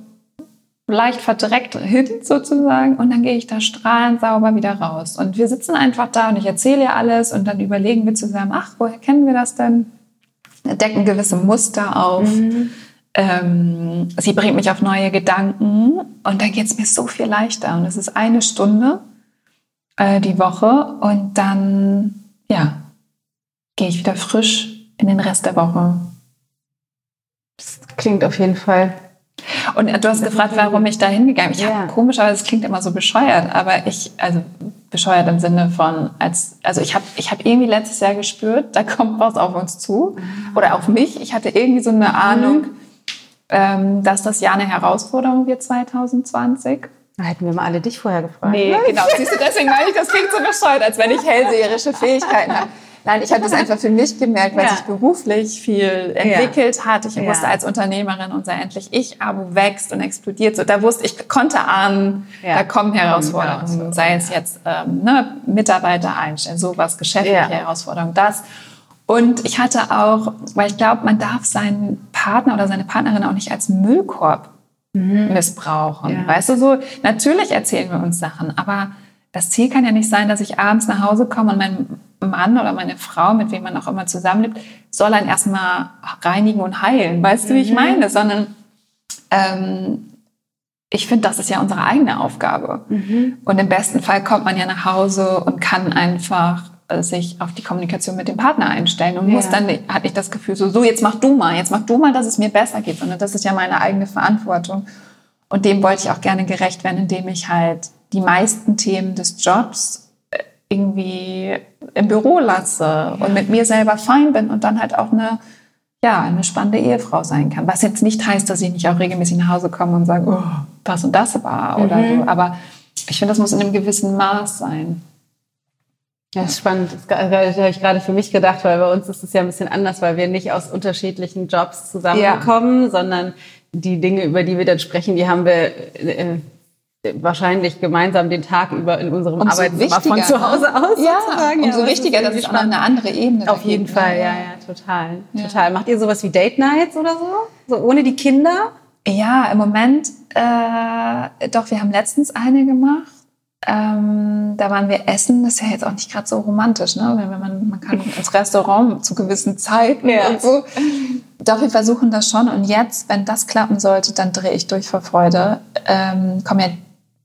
leicht verdreckt hin sozusagen und dann gehe ich da strahlend sauber wieder raus. Und wir sitzen einfach da und ich erzähle ihr alles und dann überlegen wir zusammen, ach, woher kennen wir das denn? Decken gewisse Muster auf. Ähm, sie bringt mich auf neue Gedanken und dann geht es mir so viel leichter. Und es ist eine Stunde äh, die Woche und dann, ja, gehe ich wieder frisch in den Rest der Woche. Das klingt auf jeden Fall Und du hast gefragt, warum ich da hingegangen bin. Ich Ja. habe komischerweise, es klingt immer so bescheuert, aber ich, also bescheuert im Sinne von, als, also ich habe ich hab irgendwie letztes Jahr gespürt, da kommt was auf uns zu oder auf mich. Ich hatte irgendwie so eine Ahnung, ähm, dass das Jahr eine Herausforderung wird 2020. Da hätten wir mal alle dich vorher gefragt. Nee, genau. Siehst du, deswegen meine ich, das klingt so bescheuert, als wenn ich hellseherische Fähigkeiten habe. [laughs] Nein, ich habe das einfach für mich gemerkt, weil Ja. sich beruflich viel entwickelt hat. Ich wusste als Unternehmerin, unser endlich Ich-Abo wächst und explodiert. So, da wusste ich, konnte ahnen, Ja. da kommen Herausforderungen. Herausforderungen. Sei es jetzt ähm, ne, Mitarbeiter einstellen, sowas, geschäftliche Ja. Herausforderungen, das. Und ich hatte auch, weil ich glaube, man darf seinen Partner oder seine Partnerin auch nicht als Müllkorb missbrauchen. Ja. Weißt du, so, natürlich erzählen wir uns Sachen, aber das Ziel kann ja nicht sein, dass ich abends nach Hause komme und mein Mann oder meine Frau, mit wem man auch immer zusammenlebt, soll einen erstmal reinigen und heilen. Weißt du, wie ich meine? Sondern ähm, ich finde, das ist ja unsere eigene Aufgabe. Und im besten Fall kommt man ja nach Hause und kann einfach äh, sich auf die Kommunikation mit dem Partner einstellen und muss Ja. dann nicht, hat nicht das Gefühl so, so jetzt mach du mal, jetzt mach du mal, dass es mir besser geht, sondern das ist ja meine eigene Verantwortung. Und dem wollte ich auch gerne gerecht werden, indem ich halt die meisten Themen des Jobs äh, irgendwie im Büro lasse und mit mir selber fein bin und dann halt auch eine, ja, eine spannende Ehefrau sein kann. Was jetzt nicht heißt, dass ich nicht auch regelmäßig nach Hause komme und sage, oh, das und das war oder so. Aber ich finde, das muss in einem gewissen Maß sein. Ja, das ist spannend. Das habe ich gerade für mich gedacht, weil bei uns ist es ja ein bisschen anders, weil wir nicht aus unterschiedlichen Jobs zusammenkommen, sondern die Dinge, über die wir dann sprechen, die haben wir äh, wahrscheinlich gemeinsam den Tag über in unserem Umso Arbeitszimmer von zu Hause ne? aus Ja, sozusagen. umso das ist wichtiger, dass es auch noch eine andere Ebene Auf jeden ne? Fall, ja, ja, total. Total. Macht ihr sowas wie Date Nights oder so? So ohne die Kinder? Ja, im Moment, äh, doch, wir haben letztens eine gemacht. Ähm, da waren wir essen, das ist ja jetzt auch nicht gerade so romantisch, ne? Wenn man, man kann [laughs] ins Restaurant zu gewissen Zeiten Ja. und so. Doch, wir versuchen das schon. Und jetzt, wenn das klappen sollte, dann drehe ich durch vor Freude. Ähm, komm ja,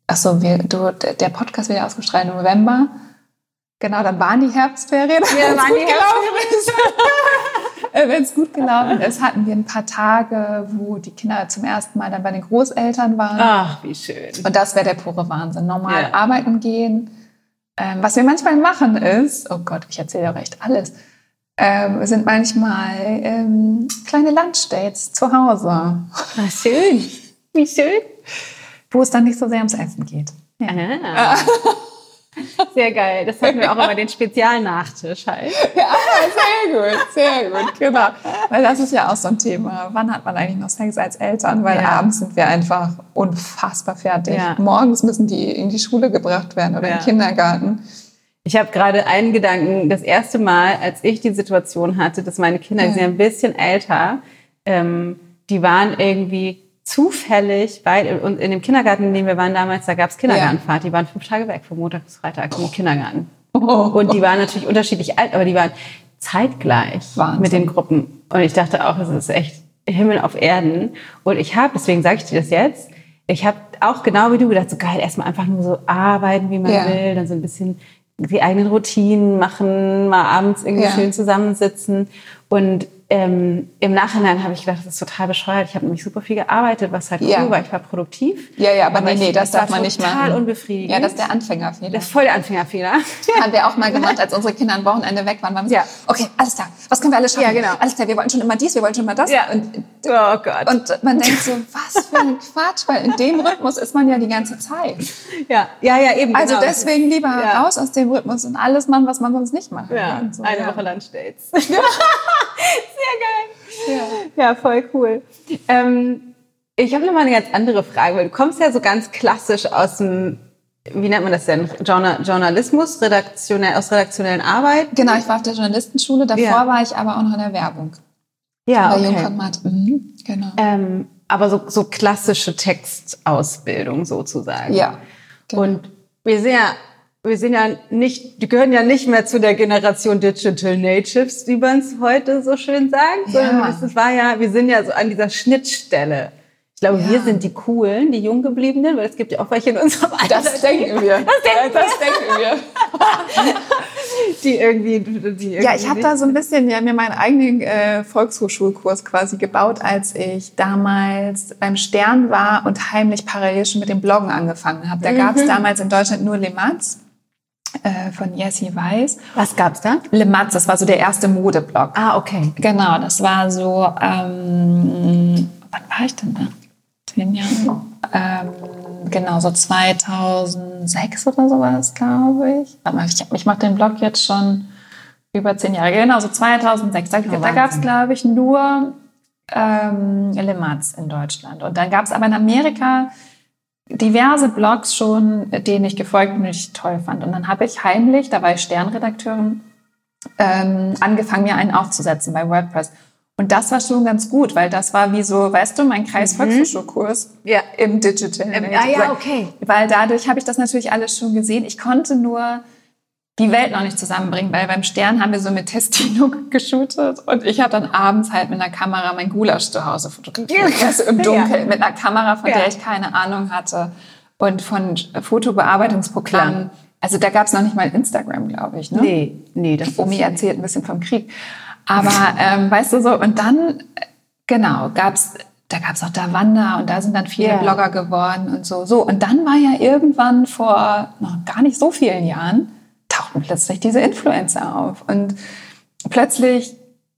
ach so, wir, du, der Podcast wird ja ausgestrahlt im November. Genau, dann waren die Herbstferien. Ja, waren die [laughs] Wenn es gut gelaufen ist, hatten wir ein paar Tage, wo die Kinder zum ersten Mal dann bei den Großeltern waren. Ach, wie schön. Und das wäre der pure Wahnsinn. Normal Ja. arbeiten gehen. Ähm, was wir manchmal machen ist, oh Gott, ich erzähle ja recht alles, ähm, sind manchmal ähm, kleine Lunchdates zu Hause, Ach, schön. Wie schön. Wo es dann nicht so sehr ums Essen geht. Ja. Ah. Sehr geil. Das hatten wir auch immer den Spezialnachtisch halt. Ja, sehr gut, sehr gut, genau. Weil das ist ja auch so ein Thema. Wann hat man eigentlich noch Sex als Eltern? Weil Ja. abends sind wir einfach unfassbar fertig. Ja. Morgens müssen die in die Schule gebracht werden oder Ja. in den Kindergarten. Ich habe gerade einen Gedanken. Das erste Mal, als ich die Situation hatte, dass meine Kinder, die sind ja ein bisschen älter, ähm, die waren irgendwie zufällig, weil und in dem Kindergarten, in dem wir waren damals, da gab's Kindergartenfahrt. Die waren fünf Tage weg, von Montag bis Freitag im Kindergarten. Und die waren natürlich unterschiedlich alt, aber die waren zeitgleich Wahnsinn. mit den Gruppen. Und ich dachte auch, es ist echt Himmel auf Erden. Und ich habe, deswegen sage ich dir das jetzt, ich habe auch genau wie du gedacht, so geil, erstmal einfach nur so arbeiten, wie man Ja. will, dann so ein bisschen die eigenen Routinen machen, mal abends irgendwie Ja. schön zusammensitzen. Und ähm, im Nachhinein habe ich gedacht, das ist total bescheuert. Ich habe nämlich super viel gearbeitet, was halt cool Ja. war. Ich war produktiv. Ja, ja, aber, nee, ich- nee, das darf man nicht machen. Total unbefriedigend. Ja, das ist der Anfängerfehler. Das ist voll der Anfängerfehler. [laughs] haben wir auch mal gemacht, als [laughs] unsere Kinder ein Wochenende weg waren. waren wir so, Ja. Okay, alles klar. Was können wir alles schaffen? Ja, genau. Alles klar, wir wollten schon immer dies, wir wollten schon immer das. Ja. Und, Oh Gott. und man denkt so, was für ein Quatsch, weil in dem Rhythmus ist man ja die ganze Zeit. ja, ja, ja, eben. Also genau. deswegen lieber Ja. raus aus dem Rhythmus und alles machen, was man sonst nicht machen Ja. So, eine. Woche Lunchdates. [laughs] Sehr geil. Ja, voll cool. Ähm, ich habe noch mal eine ganz andere Frage, weil du kommst ja so ganz klassisch aus dem, wie nennt man das denn? Journa Journalismus, redaktionell, aus redaktionellen Arbeit. Genau, ich war auf der Journalistenschule, davor Ja. war ich aber auch noch in der Werbung. Ja, Bei okay. Mhm, genau. Ähm, aber so, so klassische Textausbildung sozusagen. Ja. genau. Und wir sind ja, wir sind ja nicht, die gehören ja nicht mehr zu der Generation Digital Natives, wie man es heute so schön sagt, sondern Ja. es es war ja, wir sind ja so an dieser Schnittstelle. Ich glaube, Ja. wir sind die Coolen, die Junggebliebenen, weil es gibt ja auch welche in unserem Alter. Das denken wir. [laughs] Das denken das denken wir. [laughs] die irgendwie, die irgendwie ja, ich habe da so ein bisschen ja, mir meinen eigenen äh, Volkshochschulkurs quasi gebaut, als ich damals beim Stern war und heimlich parallel schon mit dem Bloggen angefangen habe. Da mhm. gab es damals in Deutschland nur Le Mans äh, von Jessie Weiß. Was gab's da? Le Mans, das war so der erste Modeblog. Ah, okay. Genau, das war so, ähm, wann war ich denn da? Zehn Jahre? Ähm, genau, so 2006 oder sowas, glaube ich. Ich, ich mache den Blog jetzt schon über zehn Jahre. Genau, so 2006. Da, oh, da gab es, glaube ich, nur ähm, Le Mans in Deutschland. Und dann gab es aber in Amerika diverse Blogs schon, denen ich gefolgt bin und ich toll fand. Und dann habe ich heimlich, da war ich Sternredakteurin, ähm, angefangen, mir einen aufzusetzen bei WordPress. Und das war schon ganz gut, weil das war wie so, weißt du, mein Kreisvolkshochschulkurs mhm. ja. im Digital. Ähm, ah ja, okay. Weil dadurch habe ich das natürlich alles schon gesehen. Ich konnte nur die Welt noch nicht zusammenbringen, weil beim Stern haben wir so mit Testino [laughs] geshootet und ich habe dann abends halt mit einer Kamera mein Gulasch zu Hause fotografiert. Also im Dunkeln ja. mit einer Kamera, von ja. der ich keine Ahnung hatte und von Fotobearbeitungsprogrammen. Also da gab es noch nicht mal Instagram, glaube ich. Ne? Nee, nee. Das Omi erzählt ein bisschen vom Krieg. Aber ähm, weißt du so, und dann, genau, gab's da gab's auch da Wanda und da sind dann viele yeah. Blogger geworden und so. So, und dann war ja irgendwann vor noch gar nicht so vielen Jahren, tauchten plötzlich diese Influencer auf. Und plötzlich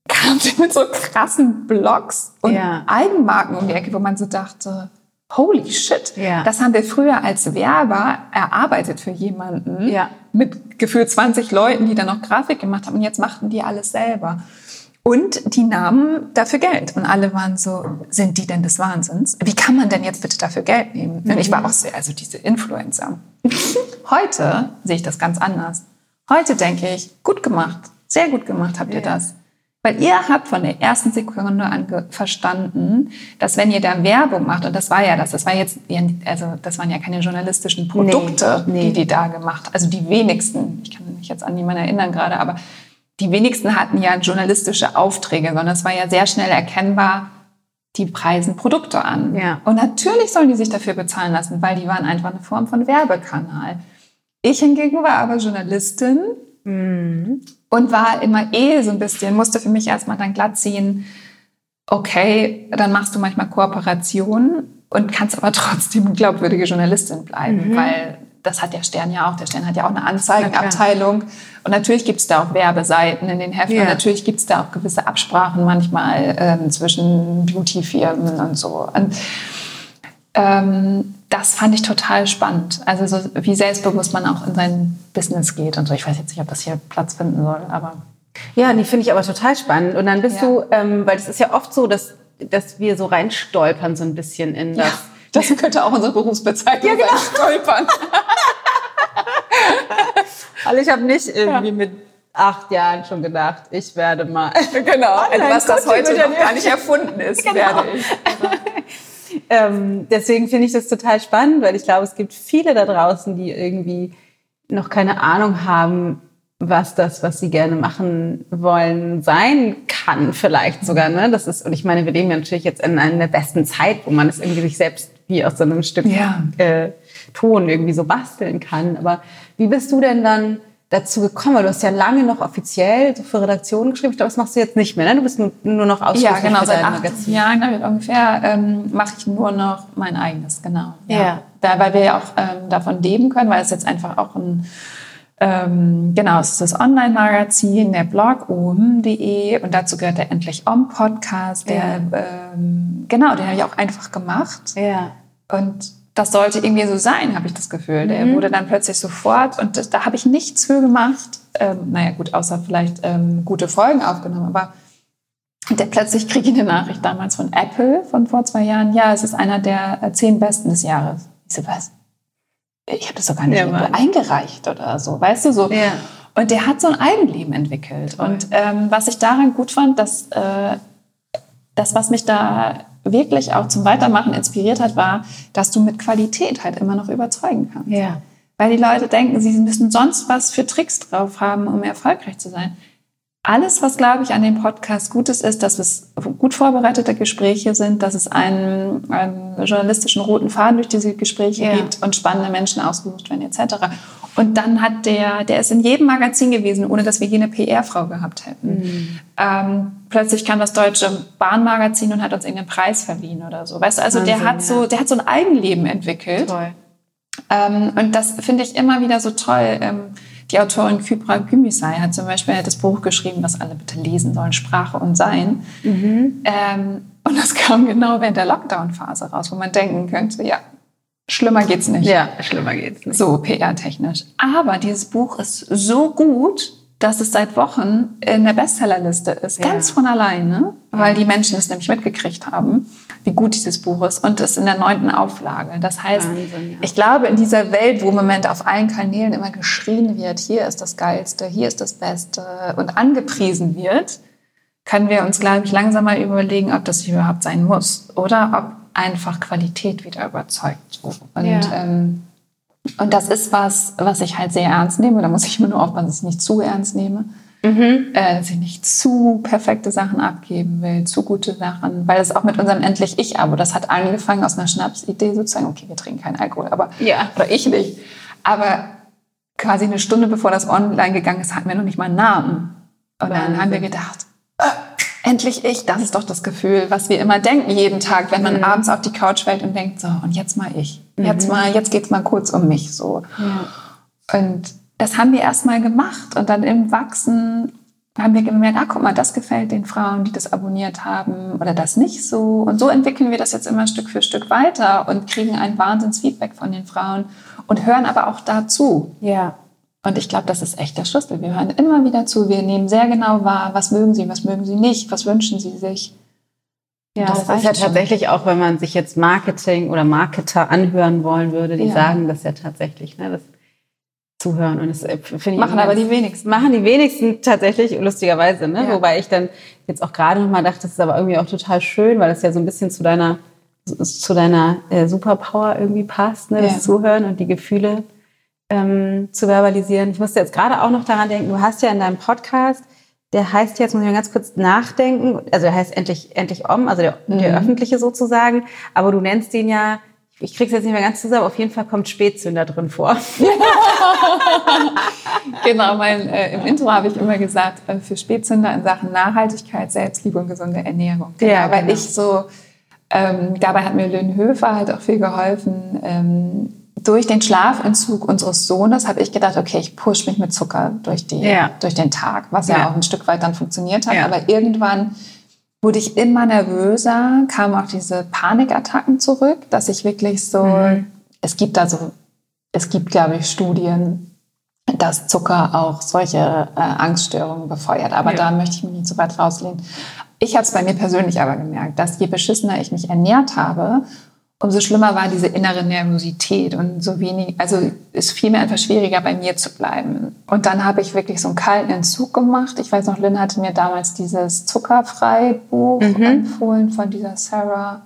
kamen sie mit so krassen Blogs und yeah. Eigenmarken um die Ecke, wo man so dachte, holy shit, ja. das haben wir früher als Werber erarbeitet für jemanden ja. mit gefühlt 20 Leuten, die dann noch Grafik gemacht haben und jetzt machten die alles selber. Und die nahmen dafür Geld. Und alle waren so, sind die denn des Wahnsinns? Wie kann man denn jetzt bitte dafür Geld nehmen? Und ich war auch sehr, also diese Influencer. [laughs] Heute sehe ich das ganz anders. Heute denke ich, gut gemacht, sehr gut gemacht habt ihr das. Weil ihr habt von der ersten Sekunde an verstanden, dass wenn ihr da Werbung macht, und das war ja das, das war jetzt, also das waren ja keine journalistischen Produkte, nee, nee. die die da gemacht, also die wenigsten, ich kann mich jetzt an niemanden erinnern gerade, aber die wenigsten hatten ja journalistische Aufträge, sondern es war ja sehr schnell erkennbar, die preisen Produkte an. Ja. Und natürlich sollen die sich dafür bezahlen lassen, weil die waren einfach eine Form von Werbekanal. Ich hingegen war aber Journalistin mhm und war immer eh so ein bisschen, musste für mich erstmal dann glatt ziehen, okay, dann machst du manchmal Kooperationen und kannst aber [laughs] trotzdem glaubwürdige Journalistin bleiben, mhm. weil das hat der Stern ja auch. Der Stern hat ja auch eine Anzeigenabteilung. Und natürlich gibt es da auch Werbeseiten in den Heften. Ja. Und natürlich gibt es da auch gewisse Absprachen manchmal ähm, zwischen Beautyfirmen und so. Und ähm, das fand ich total spannend. Also so, wie selbstbewusst man auch in sein Business geht und so. Ich weiß jetzt nicht, ob das hier Platz finden soll, aber ja, die finde ich aber total spannend. Und dann bist ja. du, ähm, weil es ist ja oft so, dass dass wir so reinstolpern so ein bisschen in das. Ja, das könnte auch unsere Berufsbezeichnung ja, genau. sein, stolpern. [laughs] also ich habe nicht irgendwie ja. mit acht Jahren schon gedacht, ich werde mal. [laughs] Genau, also was das heute noch gar nicht erfunden ist, genau. werde ich. [laughs] ähm, deswegen finde ich das total spannend, weil ich glaube, es gibt viele da draußen, die irgendwie noch keine Ahnung haben, was das, was sie gerne machen wollen, sein kann, vielleicht sogar. Ne? Das ist, und ich meine, wir leben ja natürlich jetzt in einer der besten Zeit, wo man es irgendwie sich selbst wie aus so einem Stück ja. äh, Ton irgendwie so basteln kann. Aber wie bist du denn dann dazu gekommen? Weil du hast ja lange noch offiziell für Redaktionen geschrieben. Ich glaube, das machst du jetzt nicht mehr, ne? Du bist nur, nur noch ausschließlich Ja, genau. Seit acht Magazin. Jahren ungefähr ähm, mache ich nur noch mein eigenes, genau. Ja. ja. Da, weil wir ja auch ähm, davon leben können, weil es jetzt einfach auch ein ähm, genau, es ist das Online-Magazin, der Blog om.de und dazu gehört der Endlich Om Podcast, der ja. ähm, genau, den habe ich auch einfach gemacht. Ja. Und das sollte irgendwie so sein, habe ich das Gefühl. Der mhm. wurde dann plötzlich sofort und das, da habe ich nichts für gemacht. Ähm, naja, gut, außer vielleicht ähm, gute Folgen aufgenommen, aber der, plötzlich kriege ich eine Nachricht damals von Apple von vor zwei Jahren. Ja, es ist einer der äh, zehn Besten des Jahres. Ich so, was? Ich habe das doch gar nicht ja, eingereicht oder so, weißt du so. Ja. Und der hat so ein Eigenleben entwickelt. Toll. Und ähm, was ich daran gut fand, dass äh, das, was mich da wirklich auch zum Weitermachen inspiriert hat, war, dass du mit Qualität halt immer noch überzeugen kannst. Ja. Weil die Leute denken, sie müssen sonst was für Tricks drauf haben, um erfolgreich zu sein. Alles, was, glaube ich, an dem Podcast gut ist, ist, dass es gut vorbereitete Gespräche sind, dass es einen, einen journalistischen roten Faden durch diese Gespräche ja. gibt und spannende Menschen ausgesucht werden, etc. Und dann hat der, der ist in jedem Magazin gewesen, ohne dass wir je eine PR-Frau gehabt hätten. Mhm. Ähm, plötzlich kam das deutsche Bahnmagazin und hat uns irgendeinen Preis verliehen oder so. Weißt du, also Wahnsinn, der hat ja. so, der hat so ein Eigenleben entwickelt. Toll. Ähm, und das finde ich immer wieder so toll. Ähm, die Autorin Kypra Gümüşay hat zum Beispiel das Buch geschrieben, was alle bitte lesen sollen, Sprache und Sein. Mhm. Ähm, und das kam genau während der Lockdown-Phase raus, wo man denken könnte, ja, schlimmer geht's nicht. Ja, schlimmer geht's nicht. So PR-technisch. Aber dieses Buch ist so gut, dass es seit Wochen in der Bestsellerliste ist, ja. ganz von alleine, weil die Menschen es nämlich mitgekriegt haben, wie gut dieses Buch ist und es in der neunten Auflage. Das heißt, Wahnsinn, ja. ich glaube, in dieser Welt, wo im Moment auf allen Kanälen immer geschrien wird, hier ist das Geilste, hier ist das Beste und angepriesen wird, können wir uns, glaube ich, langsam mal überlegen, ob das überhaupt sein muss oder ob einfach Qualität wieder überzeugt. Und ja. ähm, und das ist was, was ich halt sehr ernst nehme. Da muss ich immer nur aufpassen, dass ich nicht zu ernst nehme. Mhm. Äh, dass ich nicht zu perfekte Sachen abgeben will, zu gute Sachen. Weil es auch mit unserem Endlich Ich-Abo, das hat angefangen aus einer Schnapsidee sozusagen. Okay, wir trinken keinen Alkohol, aber, ja. oder ich nicht. Aber quasi eine Stunde bevor das online gegangen ist, hatten wir noch nicht mal einen Namen. Und Wahnsinn. dann haben wir gedacht, äh, endlich ich, das ist doch das Gefühl, was wir immer denken jeden Tag, wenn man mhm. abends auf die Couch fällt und denkt, so, und jetzt mal ich. Jetzt mhm. mal, jetzt geht's mal kurz um mich, so. Ja. Und das haben wir erst mal gemacht und dann im Wachsen haben wir gemerkt, ah, guck mal, das gefällt den Frauen, die das abonniert haben oder das nicht so. Und so entwickeln wir das jetzt immer Stück für Stück weiter und kriegen ein Wahnsinnsfeedback von den Frauen und hören aber auch dazu. Ja. Und ich glaube, das ist echt der Schlüssel. Wir hören immer wieder zu. Wir nehmen sehr genau wahr, was mögen sie, was mögen sie nicht, was wünschen sie sich. Ja, das, das ist ja schon. tatsächlich auch, wenn man sich jetzt Marketing oder Marketer anhören wollen würde, die ja. sagen das ja tatsächlich, ne, das Zuhören. Und das äh, finde ich machen aber die wenigsten. Machen die wenigsten tatsächlich, lustigerweise, ne? Ja. Wobei ich dann jetzt auch gerade nochmal dachte, das ist aber irgendwie auch total schön, weil das ja so ein bisschen zu deiner zu deiner äh, Superpower irgendwie passt, ne? das ja. Zuhören und die Gefühle ähm, zu verbalisieren. Ich musste jetzt gerade auch noch daran denken, du hast ja in deinem Podcast, der heißt jetzt, muss ich mal ganz kurz nachdenken, also der heißt endlich, endlich Om, also der, mhm. der öffentliche sozusagen, aber du nennst den ja, ich krieg's jetzt nicht mehr ganz zusammen, auf jeden Fall kommt Spätzünder drin vor. [laughs] genau, mein, äh, im Intro habe ich immer gesagt, äh, für Spätzünder in Sachen Nachhaltigkeit, Selbstliebe und gesunde Ernährung. Genau, ja, weil genau. ich so, ähm, dabei hat mir Lynn Höfer halt auch viel geholfen, ähm, durch den Schlafentzug unseres Sohnes habe ich gedacht, okay, ich push mich mit Zucker durch, die, ja. durch den Tag, was ja. ja. auch ein Stück weit dann funktioniert hat. Ja. Aber irgendwann wurde ich immer nervöser, kamen auch diese Panikattacken zurück, dass ich wirklich so, mhm. es gibt da so, es gibt, glaube ich, Studien, dass Zucker auch solche äh, Angststörungen befeuert. Aber da möchte ich mich nicht so weit rauslehnen. Ich habe es bei mir persönlich aber gemerkt, dass je beschissener ich mich ernährt habe, umso schlimmer war diese innere Nervosität und so wenig, also es fiel mir einfach schwieriger, bei mir zu bleiben. Und dann habe ich wirklich so einen kalten Entzug gemacht. Ich weiß noch, Lynn hatte mir damals dieses Zuckerfrei-Buch mhm. empfohlen von dieser Sarah.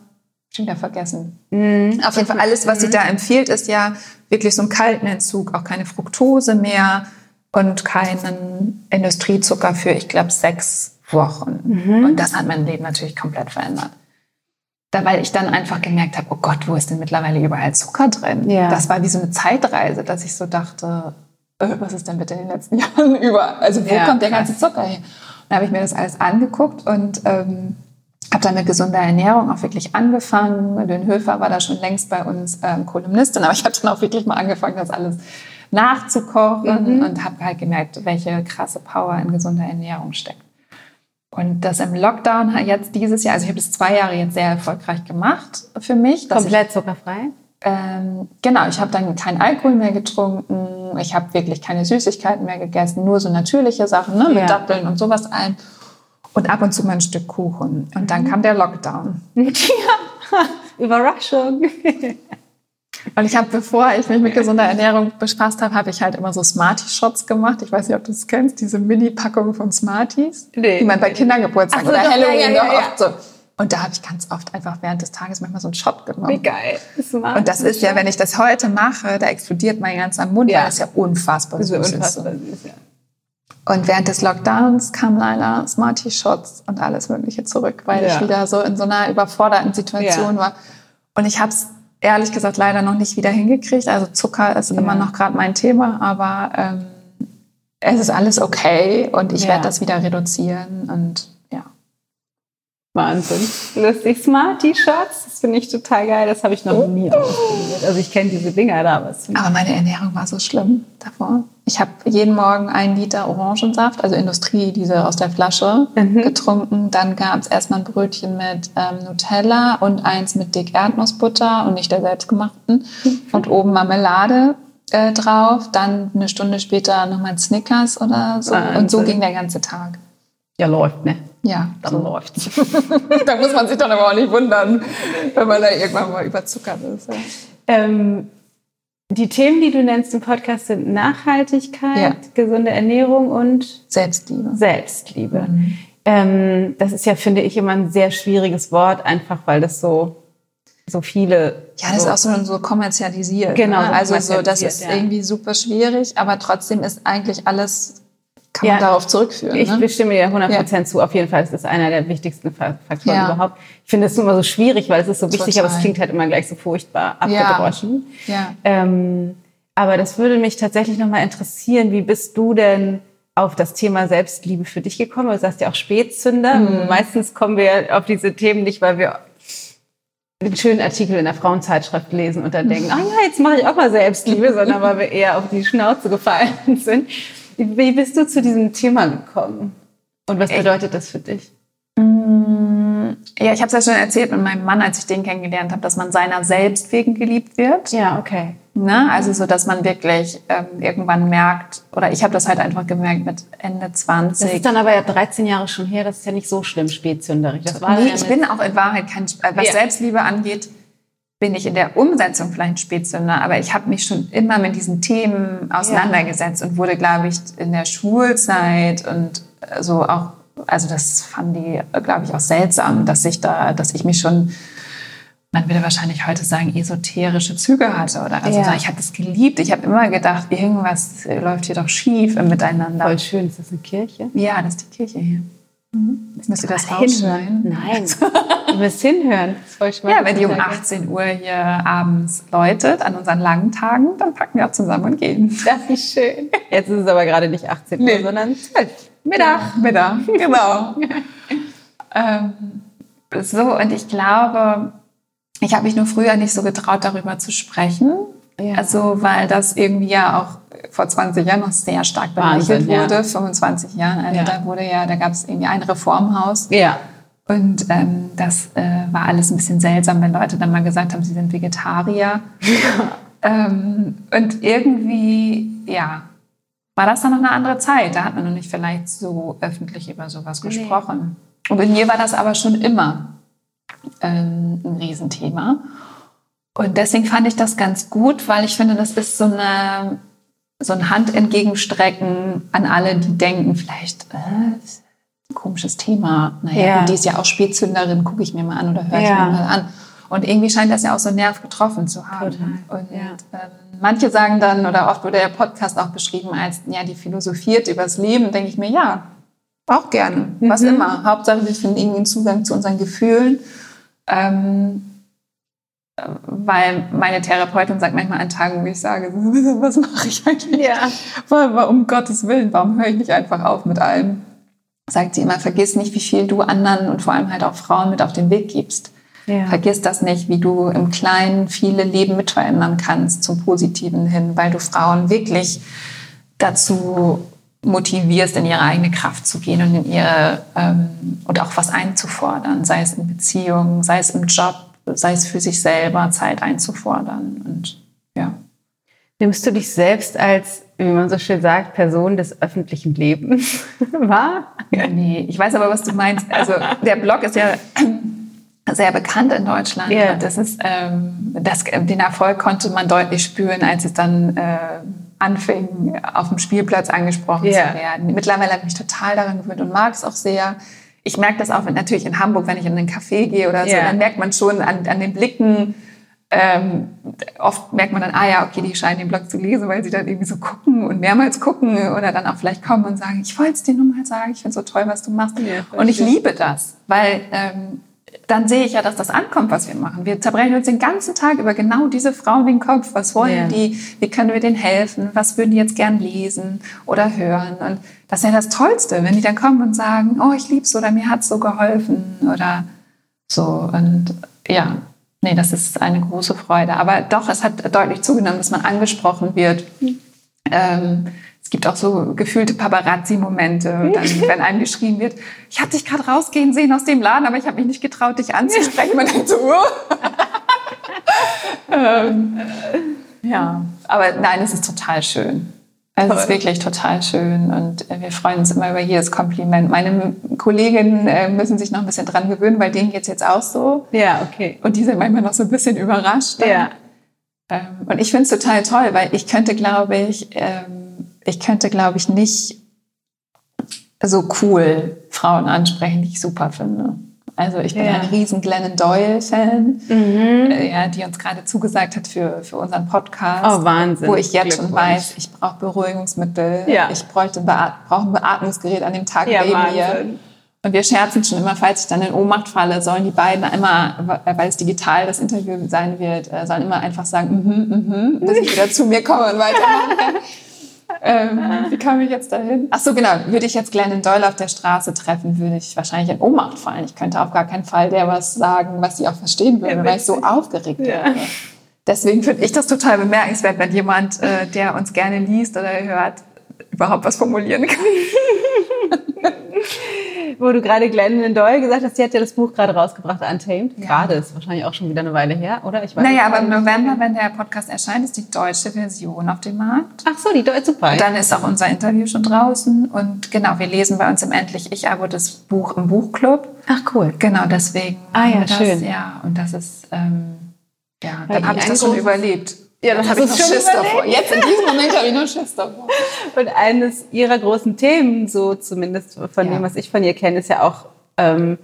Schon wieder vergessen. Mhm. Auf jeden Fall alles, was sie mhm. da empfiehlt, ist ja wirklich so einen kalten Entzug, auch keine Fructose mehr und keinen Industriezucker für, ich glaube, sechs Wochen. Mhm. Und das hat mein Leben natürlich komplett verändert da weil ich dann einfach gemerkt habe, oh Gott, wo ist denn mittlerweile überall Zucker drin? Ja. Das war wie so eine Zeitreise, dass ich so dachte, äh, was ist denn bitte in den letzten [laughs] Jahren über? Also wo ja, kommt der ganze Zucker her? Dann habe ich mir das alles angeguckt und ähm, habe dann mit gesunder Ernährung auch wirklich angefangen. Den Höfer war da schon längst bei uns ähm, Kolumnistin, aber ich habe dann auch wirklich mal angefangen, das alles nachzukochen mhm. und habe halt gemerkt, welche krasse Power in gesunder Ernährung steckt. Und das im Lockdown jetzt dieses Jahr, also ich habe es zwei Jahre jetzt sehr erfolgreich gemacht für mich. Komplett ich, zuckerfrei? Ähm, genau, ich habe dann keinen Alkohol mehr getrunken, ich habe wirklich keine Süßigkeiten mehr gegessen, nur so natürliche Sachen, ne, mit ja. Datteln und sowas ein. Und ab und zu mal ein Stück Kuchen. Und dann mhm. kam der Lockdown. [laughs] Ja, Überraschung. [laughs] Und ich habe, bevor ich mich mit gesunder Ernährung befasst habe, habe ich halt immer so Smarties-Shots gemacht. Ich weiß nicht, ob du das kennst, diese Mini-Packung von Smarties, nee. die man bei Kindergeburtstagen so, oder doch, Halloween ja, ja, ja, oft so. Und da habe ich ganz oft einfach während des Tages manchmal so einen Shot genommen. Wie geil. Smart. Und das ist ja, wenn ich das heute mache, da explodiert mein ganzer Mund, ja. weil es ja unfassbar süß ist. Unfassbar süß, ja. Und während des Lockdowns kamen leider Smarty-Shots und alles Mögliche zurück, weil Ja. ich wieder so in so einer überforderten Situation Ja. war. Und ich habe es ehrlich gesagt leider noch nicht wieder hingekriegt. Also Zucker ist immer noch gerade mein Thema, aber ähm, es ist alles okay und ich Ja. werde das wieder reduzieren und ja. Wahnsinn. Lustig. Smart-T-Shirts, das finde ich total geil. Das habe ich noch nie ausprobiert. Also ich kenne diese Dinger da, aber Aber meine Ernährung war so schlimm davor. Ich habe jeden Morgen einen Liter Orangensaft, also Industrie, diese aus der Flasche, Mhm. getrunken. Dann gab es erstmal ein Brötchen mit ähm, Nutella und eins mit dick Erdnussbutter und nicht der selbstgemachten. Und oben Marmelade äh, drauf. Dann eine Stunde später nochmal ein Snickers oder so. Und so Wahnsinn. ging der ganze Tag. Ja, läuft, ne? Ja, Dann so. läuft's. [laughs] da muss man sich dann aber auch nicht wundern, wenn man da irgendwann mal überzuckert ist. Ja. Ähm, die Themen, die du nennst im Podcast, sind Nachhaltigkeit, Ja. gesunde Ernährung und Selbstliebe. Selbstliebe. Mhm. Ähm, das ist ja, finde ich, immer ein sehr schwieriges Wort, einfach weil das so, so viele. Ja, das so, ist auch so, so kommerzialisiert. Genau, Ne? so Also so, das ist ja. irgendwie super schwierig, aber trotzdem ist eigentlich alles, kann man Ja. darauf zurückführen. Ich ne? bestimme dir 100% zu. Auf jeden Fall, ist einer der wichtigsten Fa- Faktoren Ja. überhaupt. Ich finde es immer so schwierig, weil es ist so wichtig, Total. aber es klingt halt immer gleich so furchtbar Ja. abgedroschen. Ja. Ähm, aber das würde mich tatsächlich nochmal interessieren. Wie bist du denn auf das Thema Selbstliebe für dich gekommen? Du sagst ja auch Spätzünder. Mhm. Meistens kommen wir auf diese Themen nicht, weil wir einen schönen Artikel in der Frauenzeitschrift lesen und dann denken, [laughs] ah ja, jetzt mache ich auch mal Selbstliebe, sondern weil wir eher auf die Schnauze gefallen [laughs] sind. Wie bist du zu diesem Thema gekommen? Und was bedeutet das für dich? Ja, ich habe es ja schon erzählt mit meinem Mann, als ich den kennengelernt habe, dass man seiner selbst wegen geliebt wird. Ja, okay. Ne? Also so, dass man wirklich ähm, irgendwann merkt, oder ich habe das halt einfach gemerkt mit Ende Das 20. ist dann aber ja 13 Jahre schon her, das ist ja nicht so schlimm, spätzünderig. Das war nee, ja ich bin auch in Wahrheit kein, äh, was Ja. Selbstliebe angeht, bin ich in der Umsetzung vielleicht Spätzünder, aber ich habe mich schon immer mit diesen Themen auseinandergesetzt und wurde, glaube ich, in der Schulzeit und äh, so auch, also das fanden die, glaube ich, auch seltsam, dass ich da, dass ich mich schon, man würde wahrscheinlich heute sagen, esoterische Züge hatte oder also Ja. ich habe das geliebt. Ich habe immer gedacht, irgendwas läuft hier doch schief im Miteinander. Voll schön, ist das eine Kirche? Ja, das ist die Kirche hier. Jetzt müsst ihr das hinhören. Nein, [laughs] ihr müsst hinhören. Ja, wenn die um 18 Uhr hier abends läutet, an unseren langen Tagen, dann packen wir auch zusammen und gehen. [laughs] Das ist schön. Jetzt ist es aber gerade nicht 18 Uhr, Nee. sondern 12. Mittag. Mittag, [laughs] genau. ähm, so, und ich glaube, ich habe mich nur früher nicht so getraut, darüber zu sprechen. Ja. Also, weil das irgendwie ja auch vor 20 Jahren noch sehr stark belächelt ja. wurde, 25 Jahren. Also Ja. da wurde ja, da gab es irgendwie ein Reformhaus. Ja. Und ähm, das äh, war alles ein bisschen seltsam, wenn Leute dann mal gesagt haben, sie sind Vegetarier. [laughs] ähm, und irgendwie, ja, war das dann noch eine andere Zeit. Da hat man noch nicht vielleicht so öffentlich über sowas gesprochen. Und bei mir war das aber schon immer ähm, ein Riesenthema. Und deswegen fand ich das ganz gut, weil ich finde, das ist so eine so ein Hand entgegenstrecken an alle, die denken, vielleicht äh, komisches Thema. Naja, Ja. die ist ja auch Spätzünderin, gucke ich mir mal an oder höre ich Ja. mir mal an. Und irgendwie scheint das ja auch so einen Nerv getroffen zu haben. Total, Und ja. ähm, manche sagen dann, oder oft wurde der Podcast auch beschrieben als, ja, die philosophiert übers Leben, denke ich mir, ja, auch gerne, was Mhm. immer. Hauptsache, wir finden irgendwie einen Zugang zu unseren Gefühlen. Ähm, äh, weil meine Therapeutin sagt manchmal an Tagen, wo ich sage, [laughs] was mache ich eigentlich? Ja. Weil, um Gottes Willen, warum höre ich nicht einfach auf mit allem? Sagt sie immer, vergiss nicht, wie viel du anderen und vor allem halt auch Frauen mit auf den Weg gibst. Ja. Vergiss das nicht, wie du im Kleinen viele Leben mit verändern kannst zum Positiven hin, weil du Frauen wirklich dazu motivierst, in ihre eigene Kraft zu gehen und in ihre ähm, und auch was einzufordern, sei es in Beziehungen, sei es im Job, sei es für sich selber Zeit einzufordern und ja. Nimmst du dich selbst als, wie man so schön sagt, Person des öffentlichen Lebens [laughs] wahr? Nee, ich weiß aber, was du meinst. Also der Blog ist ja [clears throat] sehr bekannt in Deutschland. Ja. Das ist, ähm, das, den Erfolg konnte man deutlich spüren, als es dann äh, anfing, auf dem Spielplatz angesprochen Ja. zu werden. Mittlerweile habe ich mich total daran gewöhnt und mag es auch sehr. Ich merke das auch natürlich in Hamburg, wenn ich in einen Café gehe oder so, Ja. dann merkt man schon an, an den Blicken, ähm, oft merkt man dann, ah ja, okay, die scheinen den Blog zu lesen, weil sie dann irgendwie so gucken und mehrmals gucken oder dann auch vielleicht kommen und sagen, ich wollte es dir nur mal sagen, ich finde so toll, was du machst. Ja, und ich liebe das, weil ähm, dann sehe ich ja, dass das ankommt, was wir machen. Wir zerbrechen uns den ganzen Tag über genau diese Frauen den Kopf. Was wollen ja. die? Wie können wir denen helfen? Was würden die jetzt gern lesen oder hören? Und das ist ja das Tollste, wenn die dann kommen und sagen, oh, ich lieb's oder mir hat's so geholfen oder so. Und ja, nee, das ist eine große Freude. Aber doch, es hat deutlich zugenommen, dass man angesprochen wird. Ähm, es gibt auch so gefühlte Paparazzi-Momente, [laughs] wenn einem geschrieben wird, ich habe dich gerade rausgehen sehen aus dem Laden, aber ich habe mich nicht getraut, dich anzusprechen. Man denkt so, [laughs] ähm, ja, aber nein, es ist total schön. Es ist wirklich total schön und äh, wir freuen uns immer über jedes Kompliment. Meine Kolleginnen äh, müssen sich noch ein bisschen dran gewöhnen, weil denen geht es jetzt auch so. Ja, okay. Und die sind manchmal noch so ein bisschen überrascht. Ja. Ähm, und ich finde es total toll, weil ich könnte, glaube ich, ähm, ich könnte, glaube ich, nicht so cool Frauen ansprechen, die ich super finde. Also ich bin ja. ein riesen Glennon Doyle-Fan, mhm. Äh, ja, die uns gerade zugesagt hat für, für unseren Podcast. Oh, Wahnsinn. Wo ich jetzt schon weiß, ich brauche Beruhigungsmittel, ja. ich bräuchte ein, brauche ein Beatmungsgerät an dem Tag ja, neben mir. Und wir scherzen schon immer, falls ich dann in Ohnmacht falle, sollen die beiden immer, weil es digital das Interview sein wird, äh, sollen immer einfach sagen, mhm, mhm, mm dass ich wieder zu mir komme und weitermachen kann. [laughs] ähm, wie kam ich jetzt dahin? Ach so, genau. Würde ich jetzt Glennon Doyle auf der Straße treffen, würde ich wahrscheinlich in Ohnmacht fallen. Ich könnte auf gar keinen Fall der was sagen, was sie auch verstehen würde, ja, weil ich so aufgeregt ja. wäre. Deswegen finde ich das total bemerkenswert, wenn jemand, äh, der uns gerne liest oder hört, überhaupt was formulieren kann. [laughs] Wo du gerade Glennon Doyle gesagt hast, sie hat ja das Buch gerade rausgebracht, Untamed. Ja. Gerade, ist wahrscheinlich auch schon wieder eine Weile her, oder? Ich weiß naja, aber im November, wenn der Podcast erscheint, ist die deutsche Version auf dem Markt. Ach so, die deutsche, super. Und dann ist auch unser Interview schon draußen. Und genau, wir lesen bei uns im Endlich Ich-Abo das Buch im Buchclub. Ach cool. Genau, deswegen. Ah ja, das, schön. Ja, und das ist, ähm, ja, dann habe ich das schon überlebt. Ja, das habe ich noch Schiss davor. Jetzt in diesem Moment habe ich noch Schiss davor. Und eines ihrer großen Themen, so zumindest von ja. dem, was ich von ihr kenne, ist ja auch ähm,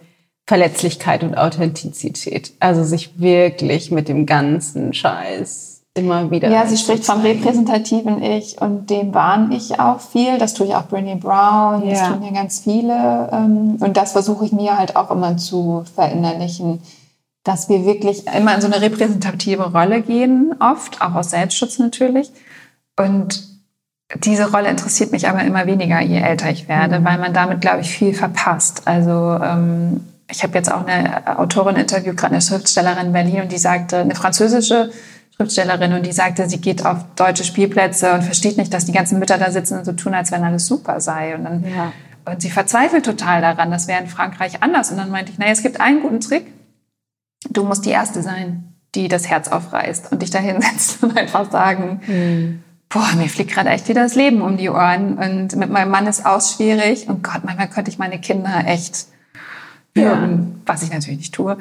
Verletzlichkeit und Authentizität. Also sich wirklich mit dem ganzen Scheiß immer wieder. Ja, sie spricht vom repräsentativen Ich und dem waren ich auch viel. Das tue ich auch Brené Brown, das tun ja ganz viele. Ähm, und das versuche ich mir halt auch immer zu verinnerlichen dass wir wirklich immer in so eine repräsentative Rolle gehen, oft, auch aus Selbstschutz natürlich. Und diese Rolle interessiert mich aber immer weniger, je älter ich werde, mhm. weil man damit, glaube ich, viel verpasst. Also ähm, ich habe jetzt auch eine Autorin interviewt, gerade eine Schriftstellerin in Berlin, und die sagte, eine französische Schriftstellerin, und die sagte, sie geht auf deutsche Spielplätze und versteht nicht, dass die ganzen Mütter da sitzen und so tun, als wenn alles super sei. Und dann ja. und sie verzweifelt total daran, das wäre in Frankreich anders. Und dann meinte ich, naja, es gibt einen guten Trick, du musst die Erste sein, die das Herz aufreißt und dich da hinsetzt [laughs] und einfach sagen, mhm. boah, mir fliegt gerade echt wieder das Leben um die Ohren und mit meinem Mann ist auch schwierig und Gott, manchmal könnte ich meine Kinder echt würgen, ja. was ich natürlich nicht tue,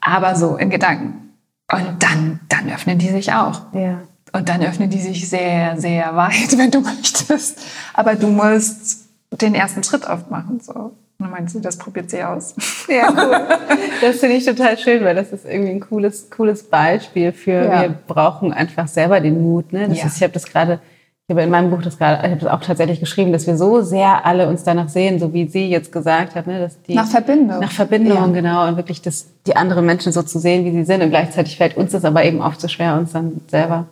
aber so in Gedanken. Und dann, dann öffnen die sich auch. Ja. Und dann öffnen die sich sehr, sehr weit, [laughs] wenn du möchtest. Aber du musst den ersten Schritt oft machen. So. Und dann meinte sie, das probiert sie aus. [laughs] Ja, cool. Das finde ich total schön, weil das ist irgendwie ein cooles, cooles Beispiel für, ja. wir brauchen einfach selber den Mut. Ne? Das ja. ist, ich habe das gerade, ich habe in meinem Buch das gerade, ich habe das auch tatsächlich geschrieben, dass wir so sehr alle uns danach sehen, so wie sie jetzt gesagt hat, ne? dass die nach Verbindung, nach Verbindung ja. genau und wirklich das, die anderen Menschen so zu sehen, wie sie sind und gleichzeitig fällt uns das aber eben oft so schwer, uns dann selber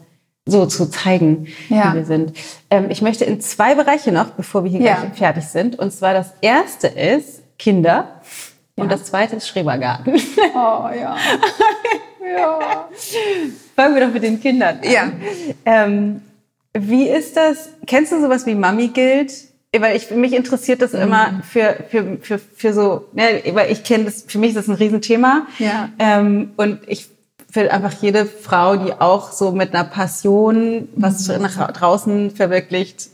so zu zeigen, ja. wie wir sind. Ähm, ich möchte in zwei Bereiche noch, bevor wir hier ja. gleich fertig sind. Und zwar das erste ist Kinder ja. und das zweite ist Schrebergarten. Oh ja. [laughs] ja. Fangen wir doch mit den Kindern an. Ja. Ähm, wie ist das? Kennst du sowas wie Mami gilt? Weil ich, mich interessiert das mhm. immer für, für, für, für so, ne, weil ich kenne das, für mich ist das ein Riesenthema. Ja. Ähm, und ich will einfach jede Frau, die auch so mit einer Passion was mhm. nach draußen verwirklicht,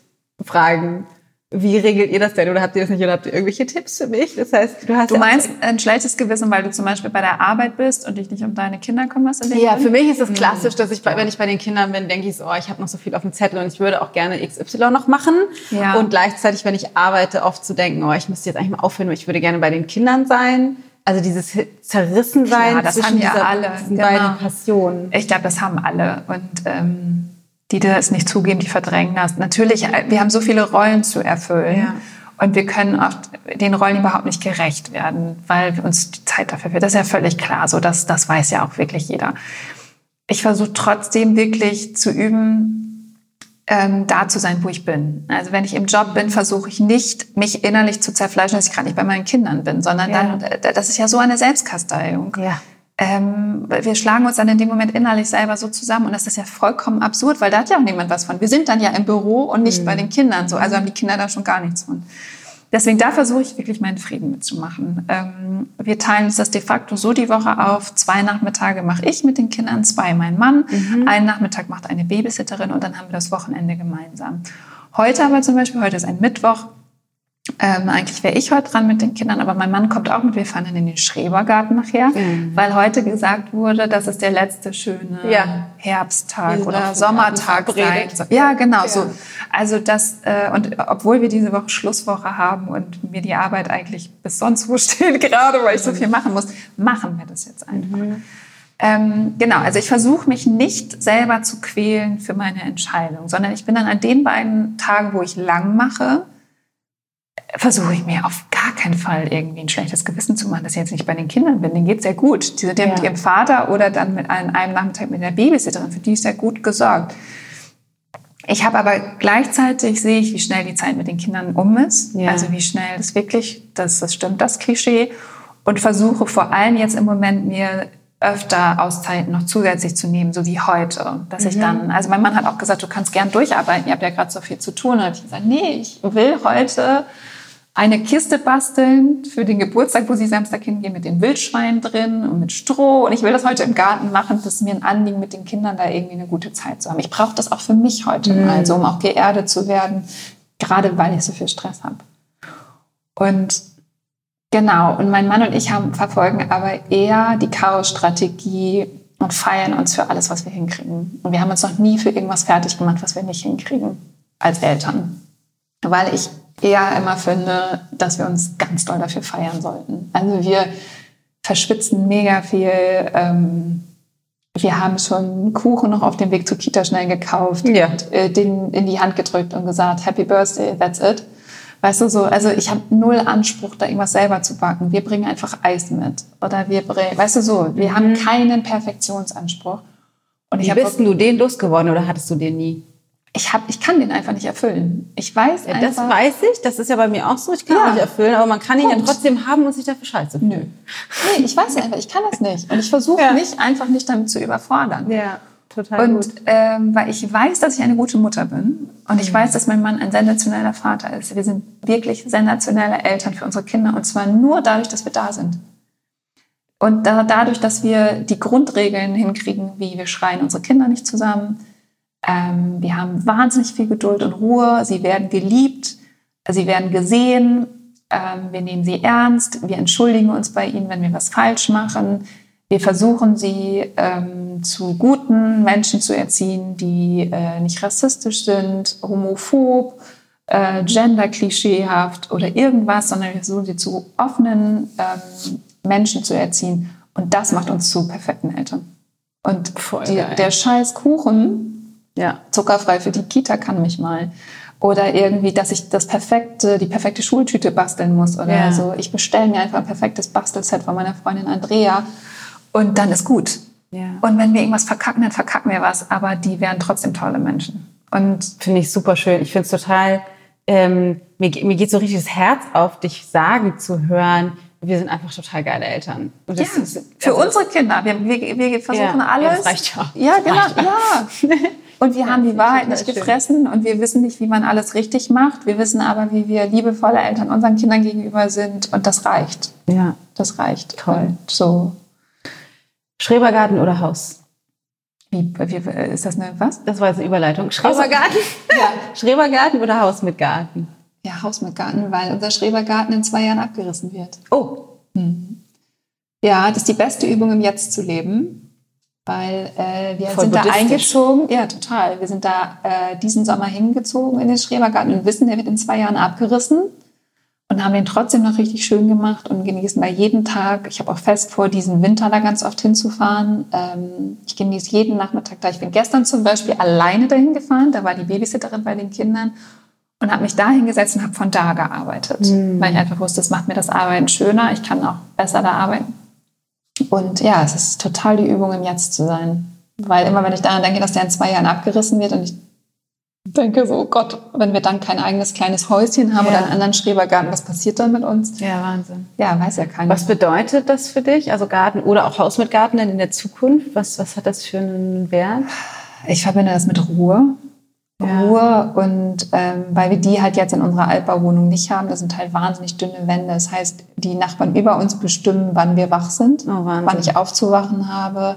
fragen, wie regelt ihr das denn? Oder habt ihr das nicht? Oder habt ihr irgendwelche Tipps für mich? Das heißt, du hast. Du meinst ein schlechtes Gewissen, weil du zum Beispiel bei der Arbeit bist und dich nicht um deine Kinder kümmerst? Ja, für mich ist es klassisch, dass ich, wenn ich bei den Kindern bin, denke ich so, oh, ich habe noch so viel auf dem Zettel und ich würde auch gerne XY noch machen. Ja. Und gleichzeitig, wenn ich arbeite, oft zu denken, oh, ich müsste jetzt eigentlich mal aufhören, ich würde gerne bei den Kindern sein Also dieses Zerrissensein Ja, das zwischen haben ja dieser, alle, diesen genau. beiden Passionen. Ich glaube, das haben alle. Und ähm, die, die das nicht zugeben, die verdrängen das. Natürlich, äh, wir haben so viele Rollen zu erfüllen. Ja. Und wir können oft den Rollen überhaupt nicht gerecht werden, weil uns die Zeit dafür fehlt. Das ist ja völlig klar. So, das, das weiß ja auch wirklich jeder. Ich versuche trotzdem wirklich zu üben, ähm, da zu sein, wo ich bin. Also wenn ich im Job bin, versuche ich nicht, mich innerlich zu zerfleischen, dass ich gerade nicht bei meinen Kindern bin, sondern Ja. dann, äh, das ist ja so eine Selbstkasteiung. Ja. Ähm, wir schlagen uns dann in dem Moment innerlich selber so zusammen und das ist ja vollkommen absurd, weil da hat ja auch niemand was von. Wir sind dann ja im Büro und nicht bei den Kindern so, also haben die Kinder da schon gar nichts von. Deswegen da versuche ich wirklich meinen Frieden mitzumachen. Ähm, wir teilen uns das de facto so die Woche auf. Zwei Nachmittage mache ich mit den Kindern, zwei mein Mann. Einen Nachmittag macht eine Babysitterin und dann haben wir das Wochenende gemeinsam. Heute aber zum Beispiel, heute ist ein Mittwoch, ähm, eigentlich wäre ich heute dran mit den Kindern, aber mein Mann kommt auch mit. Wir fahren dann in den Schrebergarten nachher, weil heute gesagt wurde, das ist der letzte schöne Ja. Herbsttag oder Sommertag. Ja, genau Ja. so. Also das äh, und obwohl wir diese Woche Schlusswoche haben und mir die Arbeit eigentlich bis sonst wo [laughs] steht gerade, weil ich so viel machen muss, machen wir das jetzt einfach. Ähm, genau, also ich versuche mich nicht selber zu quälen für meine Entscheidung, sondern ich bin dann an den beiden Tagen, wo ich lang mache, versuche ich mir auf gar keinen Fall irgendwie ein schlechtes Gewissen zu machen, dass ich jetzt nicht bei den Kindern bin. Denen geht's sehr gut. Die sind ja, mit Ja. ihrem Vater oder dann mit einem, einem Nachmittag mit der Babysitterin. Für die ist ja gut gesorgt. Ich habe aber gleichzeitig sehe ich, wie schnell die Zeit mit den Kindern um ist. Ja. Also wie schnell das wirklich, das, das stimmt, das Klischee. Und versuche vor allem jetzt im Moment mir öfter Auszeiten noch zusätzlich zu nehmen, so wie heute. Dass ich dann, also mein Mann hat auch gesagt, du kannst gern durcharbeiten, ihr habt ja gerade so viel zu tun. Und ich gesagt, nee, ich will heute eine Kiste basteln für den Geburtstag, wo sie Samstag hingehen, mit den Wildschweinen drin und mit Stroh. Und ich will das heute im Garten machen. Das ist mir ein Anliegen, mit den Kindern da irgendwie eine gute Zeit zu haben. Ich brauche das auch für mich heute mal, so um auch geerdet zu werden, gerade weil ich so viel Stress habe. Und genau, und mein Mann und ich haben, verfolgen aber eher die Chaos-Strategie und feiern uns für alles, was wir hinkriegen. Und wir haben uns noch nie für irgendwas fertig gemacht, was wir nicht hinkriegen als Eltern. Weil ich eher immer finde, dass wir uns ganz doll dafür feiern sollten. Also wir verschwitzen mega viel. Ähm, wir haben schon Kuchen noch auf dem Weg zur Kita schnell gekauft Ja. und äh, den in die Hand gedrückt und gesagt, Happy Birthday, that's it. Weißt du so, also ich habe null Anspruch, da irgendwas selber zu backen. Wir bringen einfach Eis mit. Oder wir bringen, weißt du so, wir haben keinen Perfektionsanspruch. Und Wie bist denn du den losgeworden oder hattest du den nie? Ich hab, ich kann den einfach nicht erfüllen. Ich weiß Ja, einfach. das weiß ich, das ist ja bei mir auch so. Ich kann Ja. auch nicht erfüllen, aber man kann ihn ja trotzdem haben und sich dafür scheiße fühlen. Nö. Nee, ich weiß einfach, ich kann das nicht. Und ich versuche Ja. mich einfach nicht damit zu überfordern. Ja, total Und ähm, weil ich weiß, dass ich eine gute Mutter bin und ich weiß, dass mein Mann ein sensationeller Vater ist. Wir sind wirklich sensationelle Eltern für unsere Kinder und zwar nur dadurch, dass wir da sind. Und da, dadurch, dass wir die Grundregeln hinkriegen, wie wir schreien unsere Kinder nicht zusammen. Ähm, wir haben wahnsinnig viel Geduld und Ruhe. Sie werden geliebt, sie werden gesehen. Ähm, wir nehmen sie ernst. Wir entschuldigen uns bei ihnen, wenn wir was falsch machen. Wir versuchen sie ähm, zu guten Menschen zu erziehen, die äh, nicht rassistisch sind, homophob, äh, genderklischeehaft oder irgendwas, sondern wir versuchen sie zu offenen ähm, Menschen zu erziehen. Und das macht uns zu perfekten Eltern. Und die, der scheiß Kuchen, Ja. zuckerfrei für die Kita kann mich mal. Oder irgendwie, dass ich das perfekte, die perfekte Schultüte basteln muss oder Ja. so. Ich bestelle mir einfach ein perfektes Bastelset von meiner Freundin Andrea und dann ist gut. Ja. Und wenn wir irgendwas verkacken, dann verkacken wir was, aber die wären trotzdem tolle Menschen. Und Finde ich super schön. Ich finde es total, ähm, mir, mir geht so richtig das Herz auf, dich sagen zu hören, wir sind einfach total geile Eltern. Ja, ist- für also- unsere Kinder, wir, wir, wir versuchen Ja, ja, alles. das reicht ja. Ja, genau, ja. [laughs] ja. Und wir haben die Wahrheit nicht schön. gefressen und wir wissen nicht, wie man alles richtig macht. Wir wissen aber, wie wir liebevolle Eltern unseren Kindern gegenüber sind und das reicht. Ja. Das reicht. Toll. Und so. Schrebergarten oder Haus? Wie, wie, ist das eine was? Das war jetzt eine Überleitung. Schrebergarten? [laughs] Ja. Schrebergarten oder Haus mit Garten? Ja, Haus mit Garten, weil unser Schrebergarten in zwei Jahren abgerissen wird. Oh, Ja, das ist die beste Übung, im Jetzt zu leben, weil äh, wir Voll sind da eingezogen. Ja, total. Wir sind da äh, diesen Sommer hingezogen in den Schrebergarten und wissen, der wird in zwei Jahren abgerissen. und haben den trotzdem noch richtig schön gemacht und genießen da jeden Tag. Ich habe auch fest vor, diesen Winter da ganz oft hinzufahren. Ähm, ich genieße jeden Nachmittag da. Ich bin gestern zum Beispiel alleine dahin gefahren. Da war die Babysitterin bei den Kindern und habe mich da hingesetzt und habe von da gearbeitet, mhm. weil ich einfach wusste, es macht mir das Arbeiten schöner. Ich kann auch besser da arbeiten. Und ja, es ist total die Übung, im Jetzt zu sein. Weil immer, wenn ich daran denke, dass der in zwei Jahren abgerissen wird und ich denke so, oh Gott, wenn wir dann kein eigenes kleines Häuschen haben ja. oder einen anderen Schrebergarten, was passiert dann mit uns? Ja, Wahnsinn. Ja, weiß ja keiner. Was bedeutet das für dich? Also Garten oder auch Haus mit Garten dann in der Zukunft? Was, was hat das für einen Wert? Ich verbinde das mit Ruhe. Ja. Ruhe und ähm, weil wir die halt jetzt in unserer Altbauwohnung nicht haben, das sind halt wahnsinnig dünne Wände. Das heißt, die Nachbarn über uns bestimmen, wann wir wach sind, oh, wann ich aufzuwachen habe.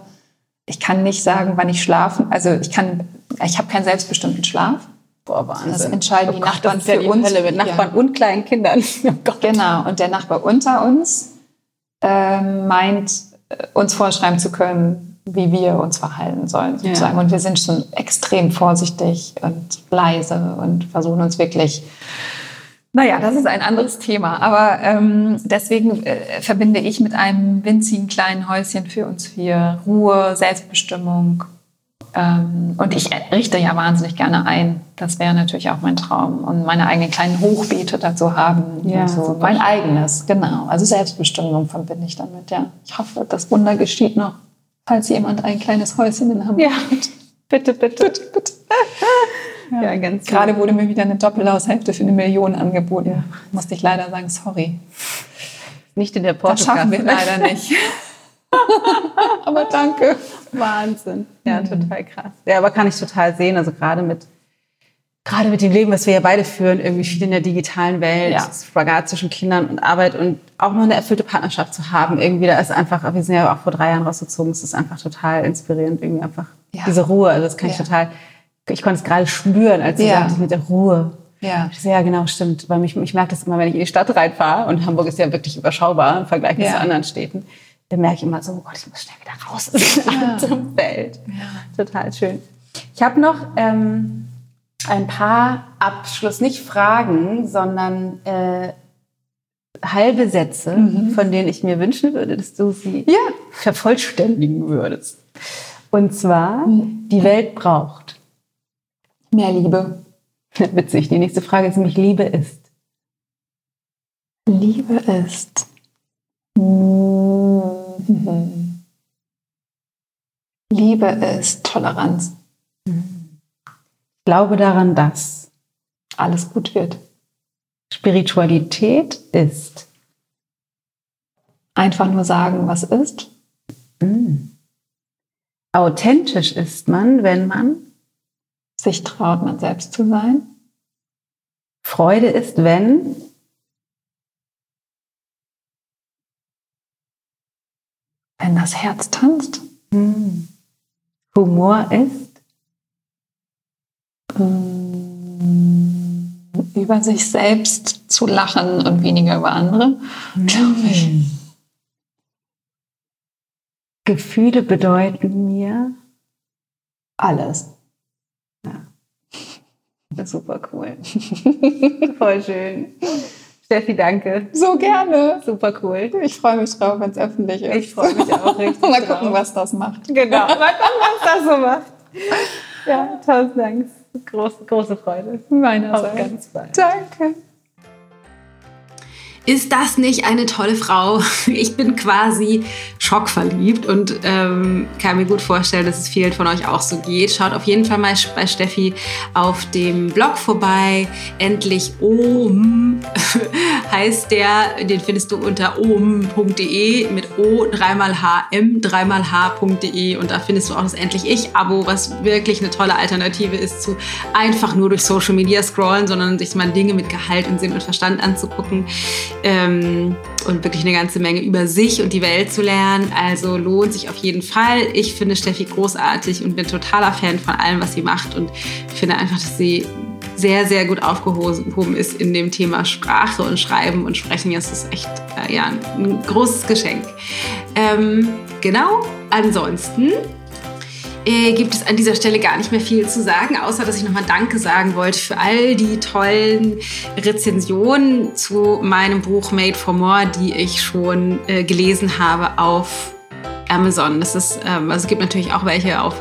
Ich kann nicht sagen, wann ich schlafen. Also ich kann ich habe keinen selbstbestimmten Schlaf. Boah, Wahnsinn. Das entscheiden oh die Gott, Nachbarn ist ja für uns. Hölle mit Nachbarn ja. und kleinen Kindern. [laughs] Oh genau. Und der Nachbar unter uns äh, meint, uns vorschreiben zu können, wie wir uns verhalten sollen, sozusagen. Ja. Und wir sind schon extrem vorsichtig und leise und versuchen uns wirklich naja, das ist ein anderes Thema. Aber ähm, deswegen äh, verbinde ich mit einem winzigen kleinen Häuschen für uns vier Ruhe, Selbstbestimmung ähm, und ich richte ja wahnsinnig gerne ein. Das wäre natürlich auch mein Traum. Und meine eigenen kleinen Hochbeete dazu haben. Ja, so. Mein eigenes, genau. Also Selbstbestimmung verbinde ich damit, ja. Ich hoffe, das Wunder geschieht noch, falls jemand ein kleines Häuschen in Hamburg ja. hat. [laughs] Bitte, bitte. bitte, bitte. Ja, ja ganz Gerade wurde mir wieder eine Doppelhaushälfte für eine Million angeboten. Ja. Musste ich leider sagen, sorry. Nicht in der Portokasse. Das schaffen wir leider nicht. [laughs] aber danke. Wahnsinn. Ja, mhm. total krass. Ja, aber kann ich total sehen. Also gerade mit, gerade mit dem Leben, was wir ja beide führen, irgendwie viel in der digitalen Welt, ja. Spagat zwischen Kindern und Arbeit und auch noch eine erfüllte Partnerschaft zu haben. Irgendwie, da ist einfach, wir sind ja auch vor drei Jahren rausgezogen, es ist einfach total inspirierend, irgendwie einfach ja. diese Ruhe. Also das kann ich total, ich konnte es gerade spüren, als du ja. sagtest, mit der Ruhe. Ja. ja, genau, stimmt. Weil mich, ich merke das immer, wenn ich in die Stadt reinfahre und Hamburg ist ja wirklich überschaubar im Vergleich ja. zu anderen Städten dann merke ich immer so, oh Gott, ich muss schnell wieder raus aus dem ja. Atemfeld. Ja. Total schön. Ich habe noch ähm, ein paar Abschluss, nicht Fragen, sondern äh, halbe Sätze, mhm. von denen ich mir wünschen würde, dass du sie ja. vervollständigen würdest. Und zwar, mhm. die Welt braucht mehr Liebe. [laughs] Witzig, die nächste Frage ist nämlich, Liebe ist. Liebe ist. Mhm. Liebe ist Toleranz. Ich glaube daran, dass alles gut wird. Spiritualität ist einfach nur sagen, was ist. Mhm. Authentisch ist man, wenn man sich traut, man selbst zu sein. Freude ist, wenn wenn das Herz tanzt. Hm. Humor ist. Über sich selbst zu lachen und weniger über andere, hm. glaube ich. Gefühle bedeuten mir alles. Ja. Das ist super cool. [laughs] Voll schön. Steffi, danke. So gerne. Super cool. Ich freue mich drauf, wenn es öffentlich ist. Ich freue mich auch [laughs] richtig. Mal gucken, drauf. was das macht. Genau. Mal gucken, was das so macht. Ja, tausend Dank. Große, große Freude. Meinerseits. Auf ganz bald. Danke. Ist das nicht eine tolle Frau? [laughs] Ich bin quasi schockverliebt und ähm, kann mir gut vorstellen, dass es vielen von euch auch so geht. Schaut auf jeden Fall mal bei Steffi auf dem Blog vorbei. Endlich Ohm [laughs] heißt der. Den findest du unter ohm.de mit O dreimal HM dreimal H.de und da findest du auch das Endlich Ich-Abo, was wirklich eine tolle Alternative ist zu einfach nur durch Social Media scrollen, sondern sich mal Dinge mit Gehalt und Sinn und Verstand anzugucken ähm, und wirklich eine ganze Menge über sich und die Welt zu lernen. Also lohnt sich auf jeden Fall. Ich finde Steffi großartig und bin totaler Fan von allem, was sie macht und finde einfach, dass sie sehr, sehr gut aufgehoben ist in dem Thema Sprache und Schreiben und Sprechen. Das ist echt äh, ja, ein großes Geschenk. Ähm, genau, ansonsten äh, gibt es an dieser Stelle gar nicht mehr viel zu sagen, außer dass ich nochmal Danke sagen wollte für all die tollen Rezensionen zu meinem Buch Made for More, die ich schon äh, gelesen habe auf Amazon. Das ist, ähm, also es gibt natürlich auch welche auf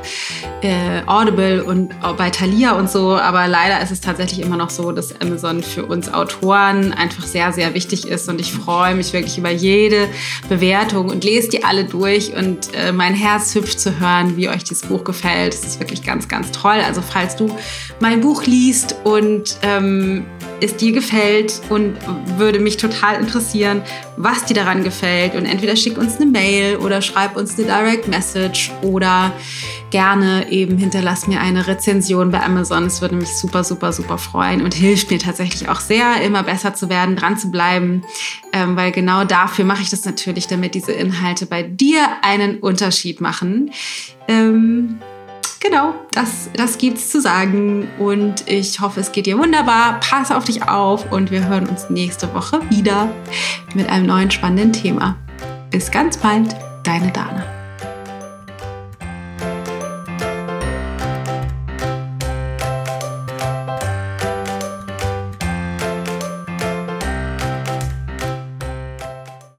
äh, Audible und bei Thalia und so, aber leider ist es tatsächlich immer noch so, dass Amazon für uns Autoren einfach sehr, sehr wichtig ist und ich freue mich wirklich über jede Bewertung und lese die alle durch und äh, mein Herz hüpft zu hören, wie euch dieses Buch gefällt. Es ist wirklich ganz, ganz toll. Also falls du mein Buch liest und ähm, es dir gefällt und würde mich total interessieren, was dir daran gefällt. Und entweder schick uns eine Mail oder schreib uns eine Direct Message oder gerne eben hinterlass mir eine Rezension bei Amazon. Es würde mich super, super, super freuen und hilft mir tatsächlich auch sehr, immer besser zu werden, dran zu bleiben, ähm, weil genau dafür mache ich das natürlich, damit diese Inhalte bei dir einen Unterschied machen. Ähm, genau, das, das gibt's zu sagen. Und ich hoffe, es geht dir wunderbar. Pass auf dich auf und wir hören uns nächste Woche wieder mit einem neuen spannenden Thema. Bis ganz bald, deine Dana.